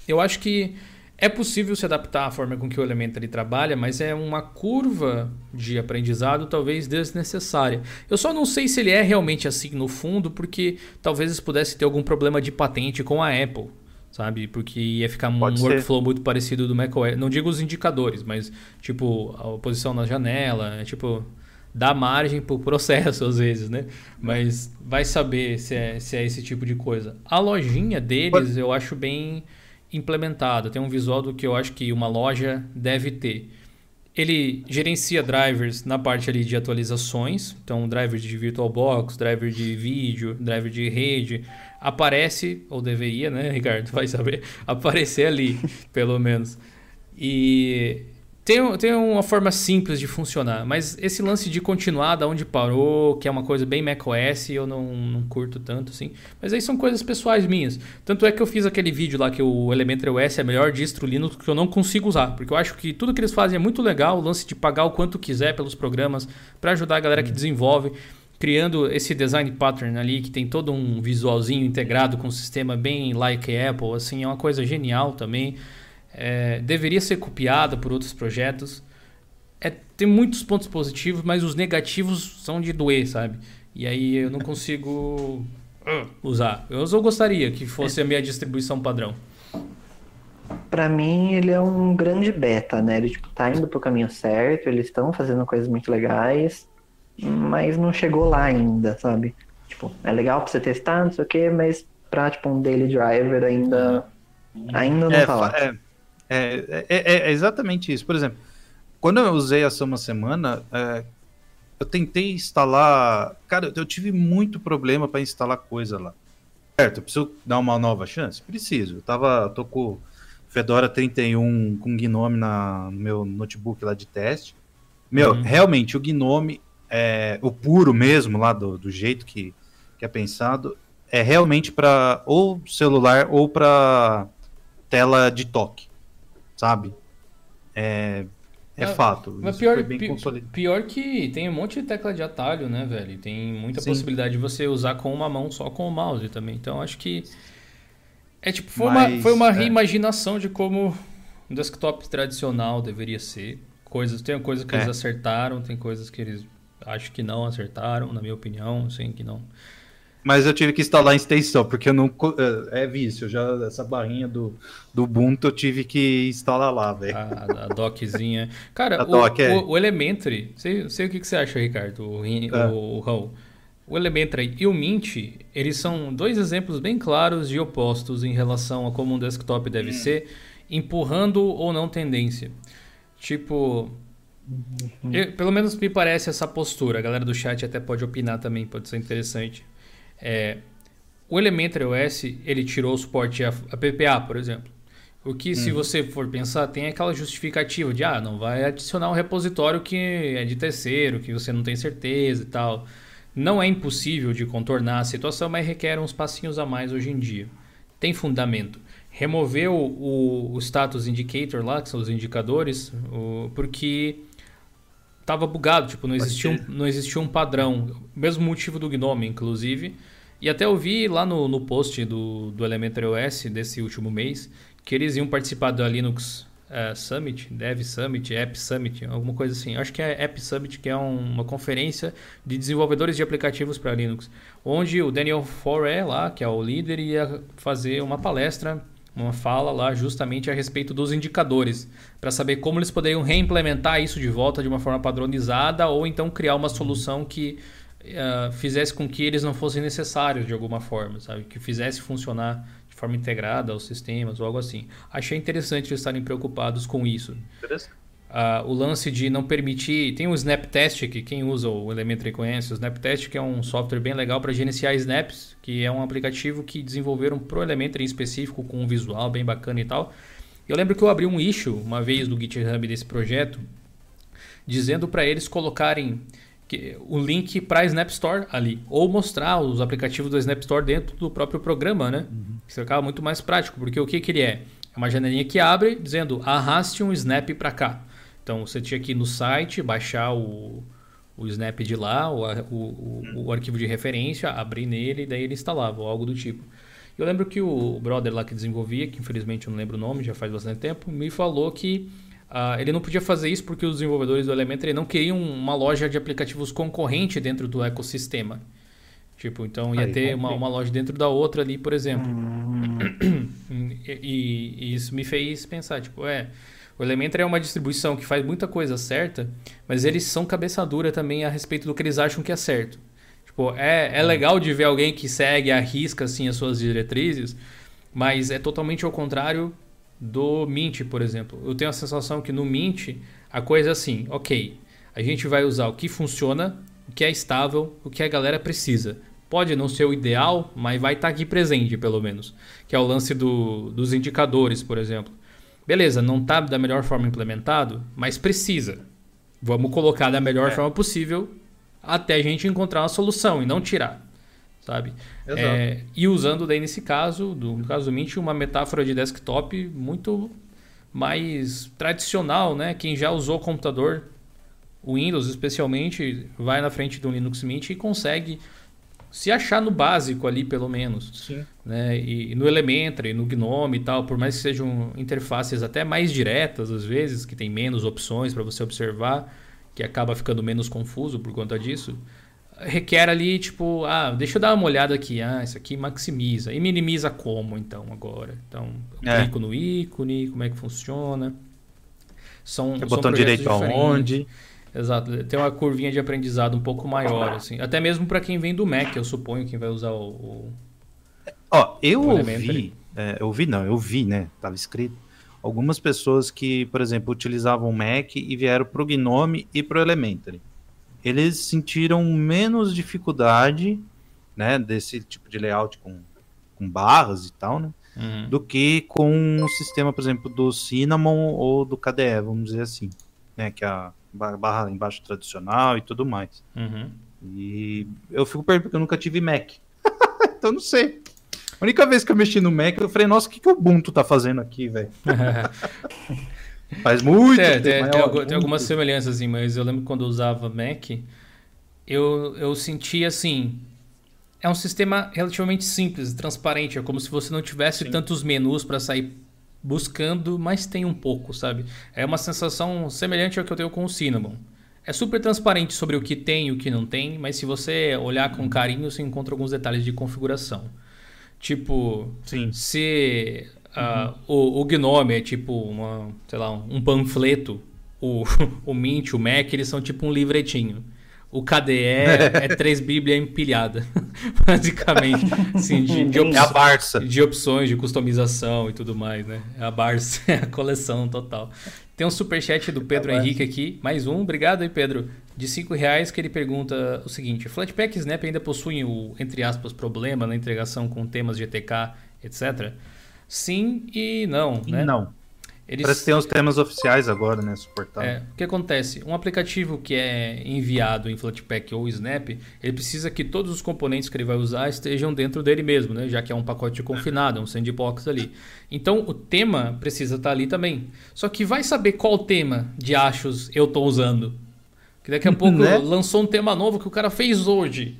Eu acho que é possível se adaptar à forma com que o Elementary trabalha, mas é uma curva de aprendizado talvez desnecessária. Eu só não sei se ele é realmente assim no fundo, porque talvez eles pudessem ter algum problema de patente com a Apple, sabe? Porque ia ficar Pode um ser. workflow muito parecido do macOS. Não digo os indicadores, mas tipo a posição na janela, é, tipo dá margem para o processo (laughs) às vezes, né? Mas vai saber se é, se é esse tipo de coisa. A lojinha deles eu acho bem implementada. Tem um visual do que eu acho que uma loja deve ter. Ele gerencia drivers na parte ali de atualizações, então driver de VirtualBox, driver de vídeo, driver de rede, aparece ou deveria, né, Ricardo, (laughs) vai saber, aparecer ali, pelo menos. E tem, tem uma forma simples de funcionar, mas esse lance de continuar da onde parou, que é uma coisa bem macOS, eu não, não curto tanto, assim. Mas aí são coisas pessoais minhas. Tanto é que eu fiz aquele vídeo lá que o Elementary OS é melhor distro Linux que eu não consigo usar, porque eu acho que tudo que eles fazem é muito legal, o lance de pagar o quanto quiser pelos programas, para ajudar a galera que uhum. desenvolve criando esse design pattern ali que tem todo um visualzinho integrado com um sistema bem like Apple, assim, é uma coisa genial também é, deveria ser copiada por outros projetos. É, tem muitos pontos positivos, mas os negativos são de doer, sabe? E aí eu não consigo (laughs) usar. Eu só gostaria que fosse a minha distribuição padrão. Para mim, ele é um grande beta, né? Ele tipo, tá indo pro caminho certo, eles estão fazendo coisas muito legais, mas não chegou lá ainda, sabe? Tipo, é legal pra você testar, não sei o quê, mas pra tipo, um daily driver ainda, ainda não é, tá lá. É, é, é, é, exatamente isso. Por exemplo, quando eu usei essa uma semana, é, eu tentei instalar. Cara, eu tive muito problema para instalar coisa lá. Certo, eu preciso dar uma nova chance? Preciso. Eu tava, tô com Fedora 31 com Gnome na, no meu notebook lá de teste. Meu, uhum. realmente, o Gnome, é, o puro mesmo, lá do, do jeito que, que é pensado, é realmente para ou celular ou para tela de toque sabe? É, é, é fato. Mas pior, pior que tem um monte de tecla de atalho, né, velho? Tem muita Sim. possibilidade de você usar com uma mão só com o mouse também. Então acho que. É tipo, foi, Mas, uma, foi uma é. reimaginação de como um desktop tradicional deveria ser. Coisas, tem coisas que é. eles acertaram, tem coisas que eles acho que não acertaram, na minha opinião, assim, que não. Mas eu tive que instalar em extensão, porque eu não. É, é vício, já essa barrinha do, do Ubuntu eu tive que instalar lá, velho. A, a doczinha. Cara, o, doc, é. o, o, Elementary, sei, sei o que, que você acha, Ricardo, o, é. o, o Raul. o Elementary e o Mint, eles são dois exemplos bem claros de opostos em relação a como um desktop deve hum. ser, empurrando ou não tendência. Tipo, uhum. eu, pelo menos me parece essa postura. A galera do chat até pode opinar também, pode ser interessante. É, o Elementary OS, ele tirou o suporte a, a PPA, por exemplo. O que, se uhum. você for pensar, tem aquela justificativa de, ah, não vai adicionar um repositório que é de terceiro, que você não tem certeza e tal. Não é impossível de contornar a situação, mas requer uns passinhos a mais hoje em dia. Tem fundamento. Removeu o, o status indicator lá, que são os indicadores, o, porque estava bugado, tipo, não existia, um, não existia um padrão. Mesmo motivo do Gnome, inclusive. E até eu vi lá no, no post do, do Elementary OS desse último mês que eles iam participar da Linux uh, Summit, Dev Summit, App Summit, alguma coisa assim. Acho que é App Summit, que é um, uma conferência de desenvolvedores de aplicativos para Linux, onde o Daniel Foré lá, que é o líder, ia fazer uma palestra, uma fala lá justamente a respeito dos indicadores, para saber como eles poderiam reimplementar isso de volta de uma forma padronizada ou então criar uma solução que uh, fizesse com que eles não fossem necessários de alguma forma, sabe? Que fizesse funcionar de forma integrada aos sistemas ou algo assim. Achei interessante eles estarem preocupados com isso. Uh, o lance de não permitir. Tem o Snaptest, que quem usa o Elementary conhece. O Snaptest, que é um software bem legal para gerenciar snaps, que é um aplicativo que desenvolveram para o Elementary em específico, com um visual bem bacana e tal. Eu lembro que eu abri um issue uma vez no GitHub desse projeto, dizendo para eles colocarem o link para a Snap Store ali. Ou mostrar os aplicativos do Snap Store dentro do próprio programa, né? Uhum. Isso acaba muito mais prático, porque o que, que ele é? É uma janelinha que abre dizendo arraste um Snap para cá. Então você tinha que ir no site, baixar o, o Snap de lá, o, o, o, o arquivo de referência, abrir nele e daí ele instalava, ou algo do tipo. Eu lembro que o brother lá que desenvolvia, que infelizmente eu não lembro o nome, já faz bastante tempo, me falou que Uh, ele não podia fazer isso porque os desenvolvedores do Elementary não queriam uma loja de aplicativos concorrente dentro do ecossistema. Tipo, então ia Aí, ter uma, uma, loja dentro da outra ali, por exemplo. Hum. (clears throat) E, e, isso me fez pensar, tipo, é, o Elementary é uma distribuição que faz muita coisa certa, mas eles são cabeça dura também a respeito do que eles acham que é certo. Tipo, é, é hum. legal de ver alguém que segue a risca assim as suas diretrizes, mas é totalmente ao contrário do Mint, por exemplo. Eu tenho a sensação que no Mint a coisa é assim, ok, a gente vai usar o que funciona, o que é estável, o que a galera precisa. Pode não ser o ideal, mas vai estar tá aqui presente, pelo menos. Que é o lance do, dos indicadores, por exemplo. Beleza, não está da melhor forma implementado, mas precisa. Vamos colocar da melhor é. forma possível até a gente encontrar uma solução e não tirar sabe? É, e usando daí nesse caso, do, no caso do Mint, uma metáfora de desktop muito mais tradicional, né? Quem já usou computador, Windows especialmente, vai na frente do Linux Mint e consegue se achar no básico ali, pelo menos. Sim. Né? E, e no Elementary, no Gnome e tal, por mais que sejam interfaces até mais diretas às vezes, que tem menos opções para você observar, que acaba ficando menos confuso por conta disso requer ali, tipo, ah, deixa eu dar uma olhada aqui. Ah, isso aqui maximiza. E minimiza como, então, agora? Então, eu é. clico no ícone, como é que funciona. São, são botão direito aonde? Exato. Tem uma curvinha de aprendizado um pouco maior, assim. Até mesmo para quem vem do Mac, eu suponho, quem vai usar o... o Ó, eu o ouvi... É, eu ouvi não, eu vi, né? Tava escrito. Algumas pessoas que, por exemplo, utilizavam o Mac e vieram pro Gnome e pro Elementary eles sentiram menos dificuldade, né, desse tipo de layout com, com barras e tal, né, uhum. do que com o sistema, por exemplo, do Cinnamon ou do KDE, vamos dizer assim, né, que é a barra embaixo tradicional e tudo mais. Uhum. E eu fico perguntando porque eu nunca tive Mac. (laughs) então não sei. A única vez que eu mexi no Mac, eu falei, nossa, o que, que o Ubuntu tá fazendo aqui, velho? (laughs) Faz muito é, tempo. Tem, tem, tem, algumas semelhanças, assim, mas eu lembro quando eu usava Mac, eu, eu sentia assim. É um sistema relativamente simples, transparente. É como se você não tivesse Sim. tantos menus para sair buscando, mas tem um pouco, sabe? É uma sensação semelhante ao que eu tenho com o Cinnamon. É super transparente sobre o que tem e o que não tem, mas se você olhar com carinho, você encontra alguns detalhes de configuração. Tipo, Sim. se Uh, o, o Gnome é tipo uma, sei lá, um panfleto. O, (laughs) o Mint, o Mac, eles são tipo um livretinho. o KDE é (laughs) três Bíblias empilhadas. (laughs) Basicamente. Assim, de, de, É a Barça. de opções, de customização e tudo mais, né? É a Barça, é a coleção total. Tem um superchat do Pedro É a Barça. Henrique aqui, mais um, obrigado aí, Pedro. De 5 reais que ele pergunta o seguinte: Flatpak e Snap ainda possuem o, entre aspas, problema na integração com temas GTK, etc? Sim e não, né? Não. Eles, Parece que tem os temas oficiais agora, né? Suportados. é, o que acontece? Um aplicativo que é enviado em Flatpak ou Snap, ele precisa que todos os componentes que ele vai usar estejam dentro dele mesmo, né? Já que é um pacote confinado, é um sandbox ali. Então o tema precisa estar ali também. Só que vai saber qual tema de achos eu estou usando. Que daqui a (laughs) pouco Né? lançou um tema novo que o cara fez hoje.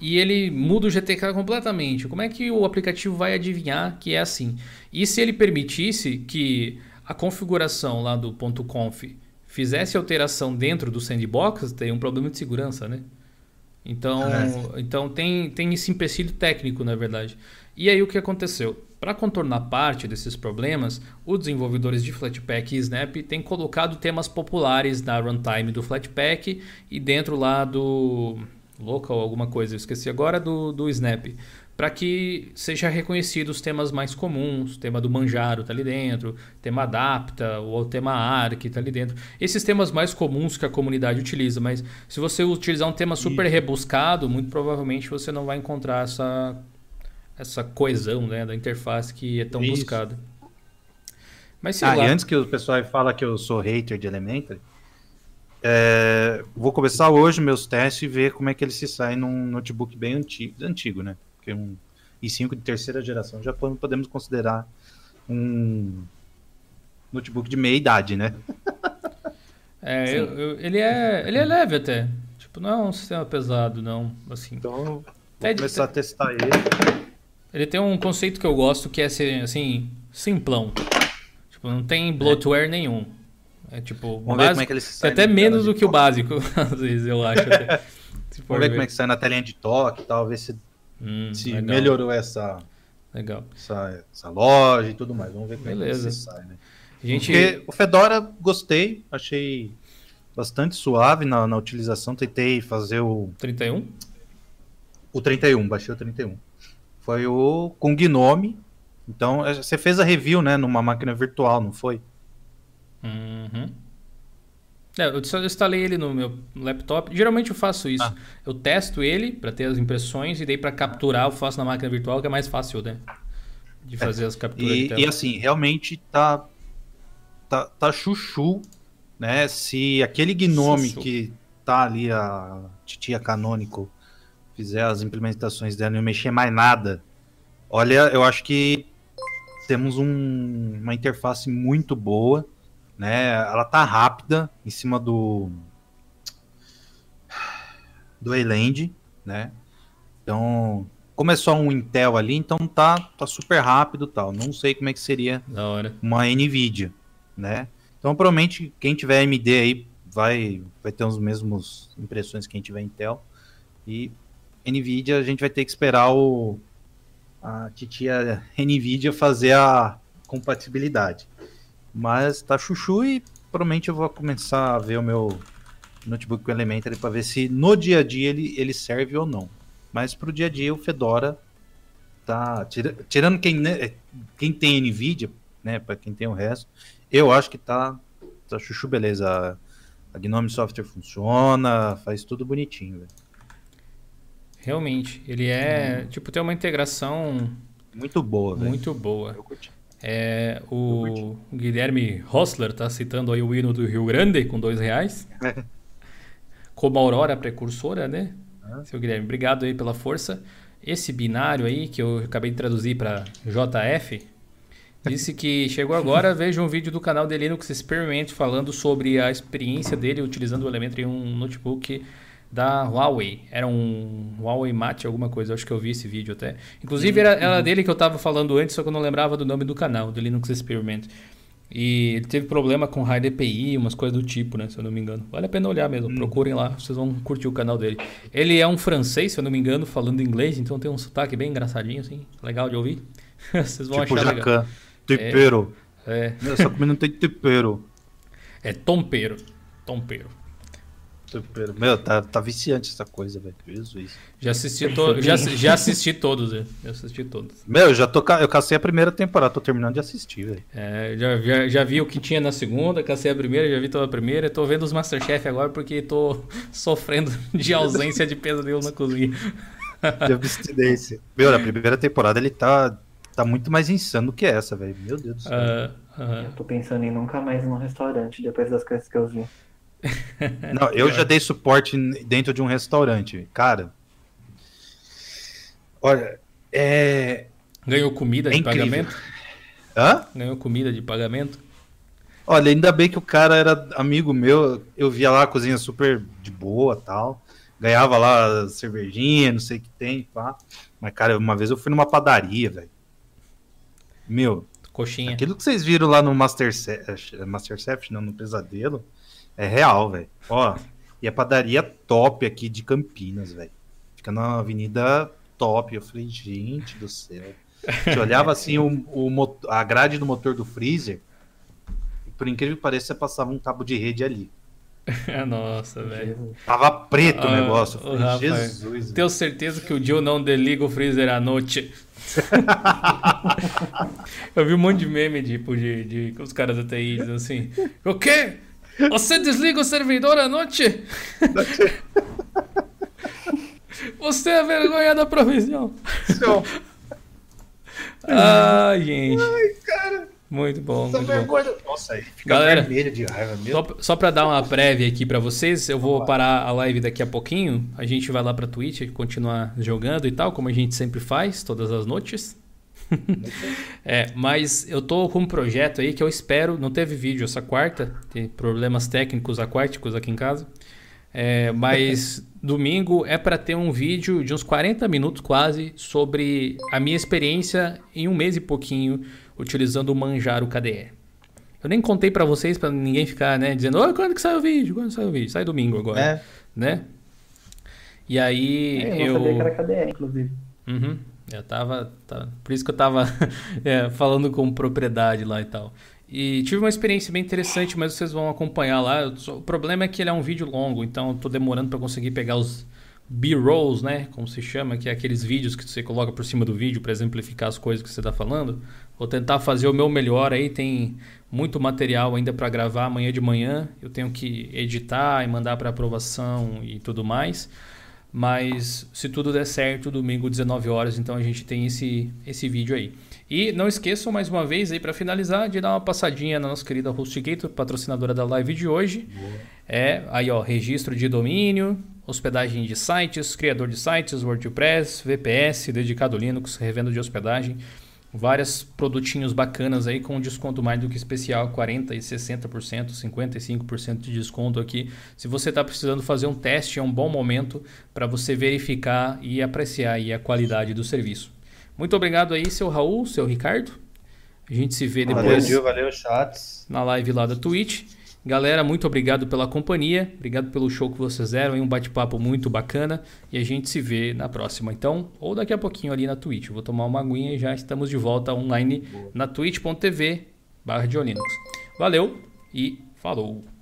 E ele muda o GTK completamente. Como é que o aplicativo vai adivinhar que é assim? E se ele permitisse que a configuração lá do .conf fizesse alteração dentro do sandbox, tem um problema de segurança, né? Então, então tem, tem esse empecilho técnico, na verdade. E aí o que aconteceu? Para contornar parte desses problemas, os desenvolvedores de Flatpak e Snap têm colocado temas populares na runtime do Flatpak e dentro lá do local alguma coisa, eu esqueci agora do, do Snap, para que seja reconhecido os temas mais comuns, o tema do Manjaro tá ali dentro, tema Adapta ou o tema Arc tá ali dentro. Esses temas mais comuns que a comunidade utiliza, mas se você utilizar um tema super rebuscado, muito provavelmente você não vai encontrar essa essa coesão né, da interface que é tão Isso. buscada. Mas Ah, lá. e antes que o pessoal fala que eu sou hater de Elementary, é, vou começar hoje meus testes e ver como é que ele se sai num notebook bem antigo, antigo né? Porque um i5 de terceira geração já po- podemos considerar um notebook de meia idade, né? É, (laughs) eu- eu- ele, é, ele é leve até. Tipo, não é um sistema pesado, não. Assim. Então, vou É começar a testar ele. Ele tem um conceito que eu gosto que é ser, assim, simplão. Tipo, não tem bloatware nenhum. É tipo, Vamos ver como é que ele sai tem até menos do que o básico, (laughs) às vezes, eu acho. até. Vamos ver como é que sai na telinha de toque e tal, ver se, Hum, se legal, melhorou essa, Legal. essa, essa loja e tudo mais. Vamos ver como é Beleza. que ele se sai, né? Gente... Porque o Fedora gostei, achei bastante suave na, na utilização. Tentei fazer o, 31? o 31, baixei o 31. Foi o com Gnome. Então, é, você fez a review, né, numa máquina virtual, não foi? Uhum. É, eu instalei ele no meu laptop. Geralmente eu faço isso. Ah. Eu testo ele para ter as impressões e daí para capturar eu faço na máquina virtual, que é mais fácil, né? De fazer as capturas E, e assim, realmente tá, tá, tá chuchu, né? Se aquele Gnome Chuchu. que tá ali, a titia Canonical, fizer as implementações dela e não mexer mais nada, olha, eu acho que temos um- uma interface muito boa, né? Ela tá rápida em cima do do Eland, né? Então, como é só um Intel ali, então tá, tá super rápido tal. Não sei como é que seria uma Nvidia, né? Então, provavelmente, quem tiver AMD aí vai, vai ter os mesmos impressões que quem tiver Intel. E Nvidia, a gente vai ter que esperar o a titia Nvidia fazer a compatibilidade. Mas tá chuchu e provavelmente eu vou começar a ver o meu notebook com Elementary para ver se no dia a dia ele, ele serve ou não. Mas pro dia a dia o Fedora tá tira- tirando quem né, quem tem Nvidia, né, para quem tem o resto, eu acho que tá tá chuchu beleza. A, a Gnome Software funciona, faz tudo bonitinho, velho. Realmente. Ele é. Tipo, tem uma integração Muito boa, velho. muito boa. Eu curti. É, o Guilherme Hossler tá citando aí o hino do Rio Grande com dois reais. Como Aurora precursora, né? Seu Guilherme, obrigado aí pela força. Esse binário aí, que eu acabei de traduzir para JF, disse que chegou agora, veja um vídeo do canal de Linux Experiment falando sobre a experiência dele utilizando o Elementary em um notebook da Huawei. Era um Huawei Mate, alguma coisa, acho que eu vi esse vídeo até. Inclusive era, era dele que eu estava falando antes, só que eu não lembrava do nome do canal, do Linux Experiment. E ele teve problema com high DPI, umas coisas do tipo, né? Se eu não me engano. Vale a pena olhar mesmo. Procurem lá, vocês vão curtir o canal dele. Ele é um francês, se eu não me engano, falando inglês, então tem um sotaque bem engraçadinho, assim. Legal de ouvir. (laughs) vocês vão Tipo achar legal. Jacan. Tempero. É, é, Essa comida não tem tempero. é tompeiro. Tompeiro. Super. Meu, tá, tá viciante essa coisa, velho. Jesus. Já assisti, (laughs) to... já, já assisti todos, velho. Já assisti todos. Meu, já tô, ca- eu cacei a primeira temporada, tô terminando de assistir, velho. É, já, já, já vi o que tinha na segunda, cacei a primeira, já vi toda a primeira. Tô vendo os Masterchef agora porque tô (laughs) sofrendo de ausência de pesadelo na cozinha. De abstinência. Meu, na primeira temporada ele tá, tá muito mais insano do que essa, velho. Meu Deus do céu. Ah, ah. Eu tô pensando em nunca mais ir num restaurante depois das coisas que eu vi. (laughs) Não, eu já dei suporte dentro de um restaurante. Cara. Olha, é. Ganhou comida É de incrível. pagamento? Hã? Ganhou comida de pagamento? Olha, ainda bem que o cara era amigo meu. Eu via lá a cozinha super de boa tal. Ganhava lá cervejinha, não sei o que tem, pá. Mas, cara, uma vez eu fui numa padaria, velho. Meu, Coxinha. aquilo que vocês viram lá no Masterchef, Masterchef não, no Pesadelo, é real, velho. Ó, e a padaria top aqui de Campinas, velho. Fica na avenida top. Eu falei, gente do céu. Você olhava assim o, o a grade do motor do freezer. E por incrível que pareça, você passava um cabo de rede ali. (laughs) Nossa, velho. Tava preto o Ah, negócio. O falei, Rafa, Jesus. Tenho certeza que o Joe não desliga o freezer à noite. (laughs) Eu vi um monte de meme, tipo, de, de os caras da TI dizendo assim: O quê? Você desliga o servidor à noite? Você é a vergonha da provisão. Ai, gente. Muito bom, muito bom. Nossa, aí fica Galera, vermelho de raiva mesmo. Só, só pra dar uma prévia aqui pra vocês, eu vou parar a live daqui a pouquinho. A gente vai lá pra Twitch continuar jogando e tal, como a gente sempre faz, todas as noites. É, mas eu tô com um projeto aí que eu espero. Não teve vídeo essa quarta, tem problemas técnicos aquáticos aqui em casa. É, mas (laughs) domingo é pra ter um vídeo de uns 40 minutos quase sobre a minha experiência em um mês e pouquinho utilizando o Manjaro KDE. Eu nem contei pra vocês pra ninguém ficar, né, dizendo, "Ô, quando que sai o vídeo? Quando sai o vídeo? Sai domingo agora, É. né? E aí É, eu eu sabia que era KDE, inclusive. Uhum. Eu tava, tava- Por isso que eu tava (laughs) é, falando com propriedade lá e tal. E tive uma experiência bem interessante, mas vocês vão acompanhar lá. O problema é que ele é um vídeo longo, então eu tô demorando para conseguir pegar os B-rolls, né? Como se chama, que é aqueles vídeos que você coloca por cima do vídeo para exemplificar as coisas que você tá falando. Vou tentar fazer o meu melhor aí. Tem muito material ainda para gravar amanhã de manhã. Eu tenho que editar e mandar para aprovação e tudo mais. Mas se tudo der certo, domingo 19 horas, então a gente tem esse, esse vídeo aí. E não esqueçam mais uma vez aí para finalizar de dar uma passadinha na nossa querida HostGator, patrocinadora da live de hoje. É aí ó, registro de domínio, hospedagem de sites, criador de sites, WordPress, VPS, dedicado Linux, revenda de hospedagem, vários produtinhos bacanas aí com desconto mais do que especial, 40 e 60%, 55% de desconto aqui. Se você está precisando fazer um teste, é um bom momento para você verificar e apreciar aí a qualidade do serviço. Muito obrigado aí, seu Raul, seu Ricardo. A gente se vê Valeu, depois Gil, valeu, chats. na live lá da Twitch. Galera, muito obrigado pela companhia, obrigado pelo show que vocês deram, um bate-papo muito bacana e a gente se vê na próxima. Então, ou daqui a pouquinho ali na Twitch. Vou tomar uma aguinha e já estamos de volta online na twitch.tv barra Valeu e falou!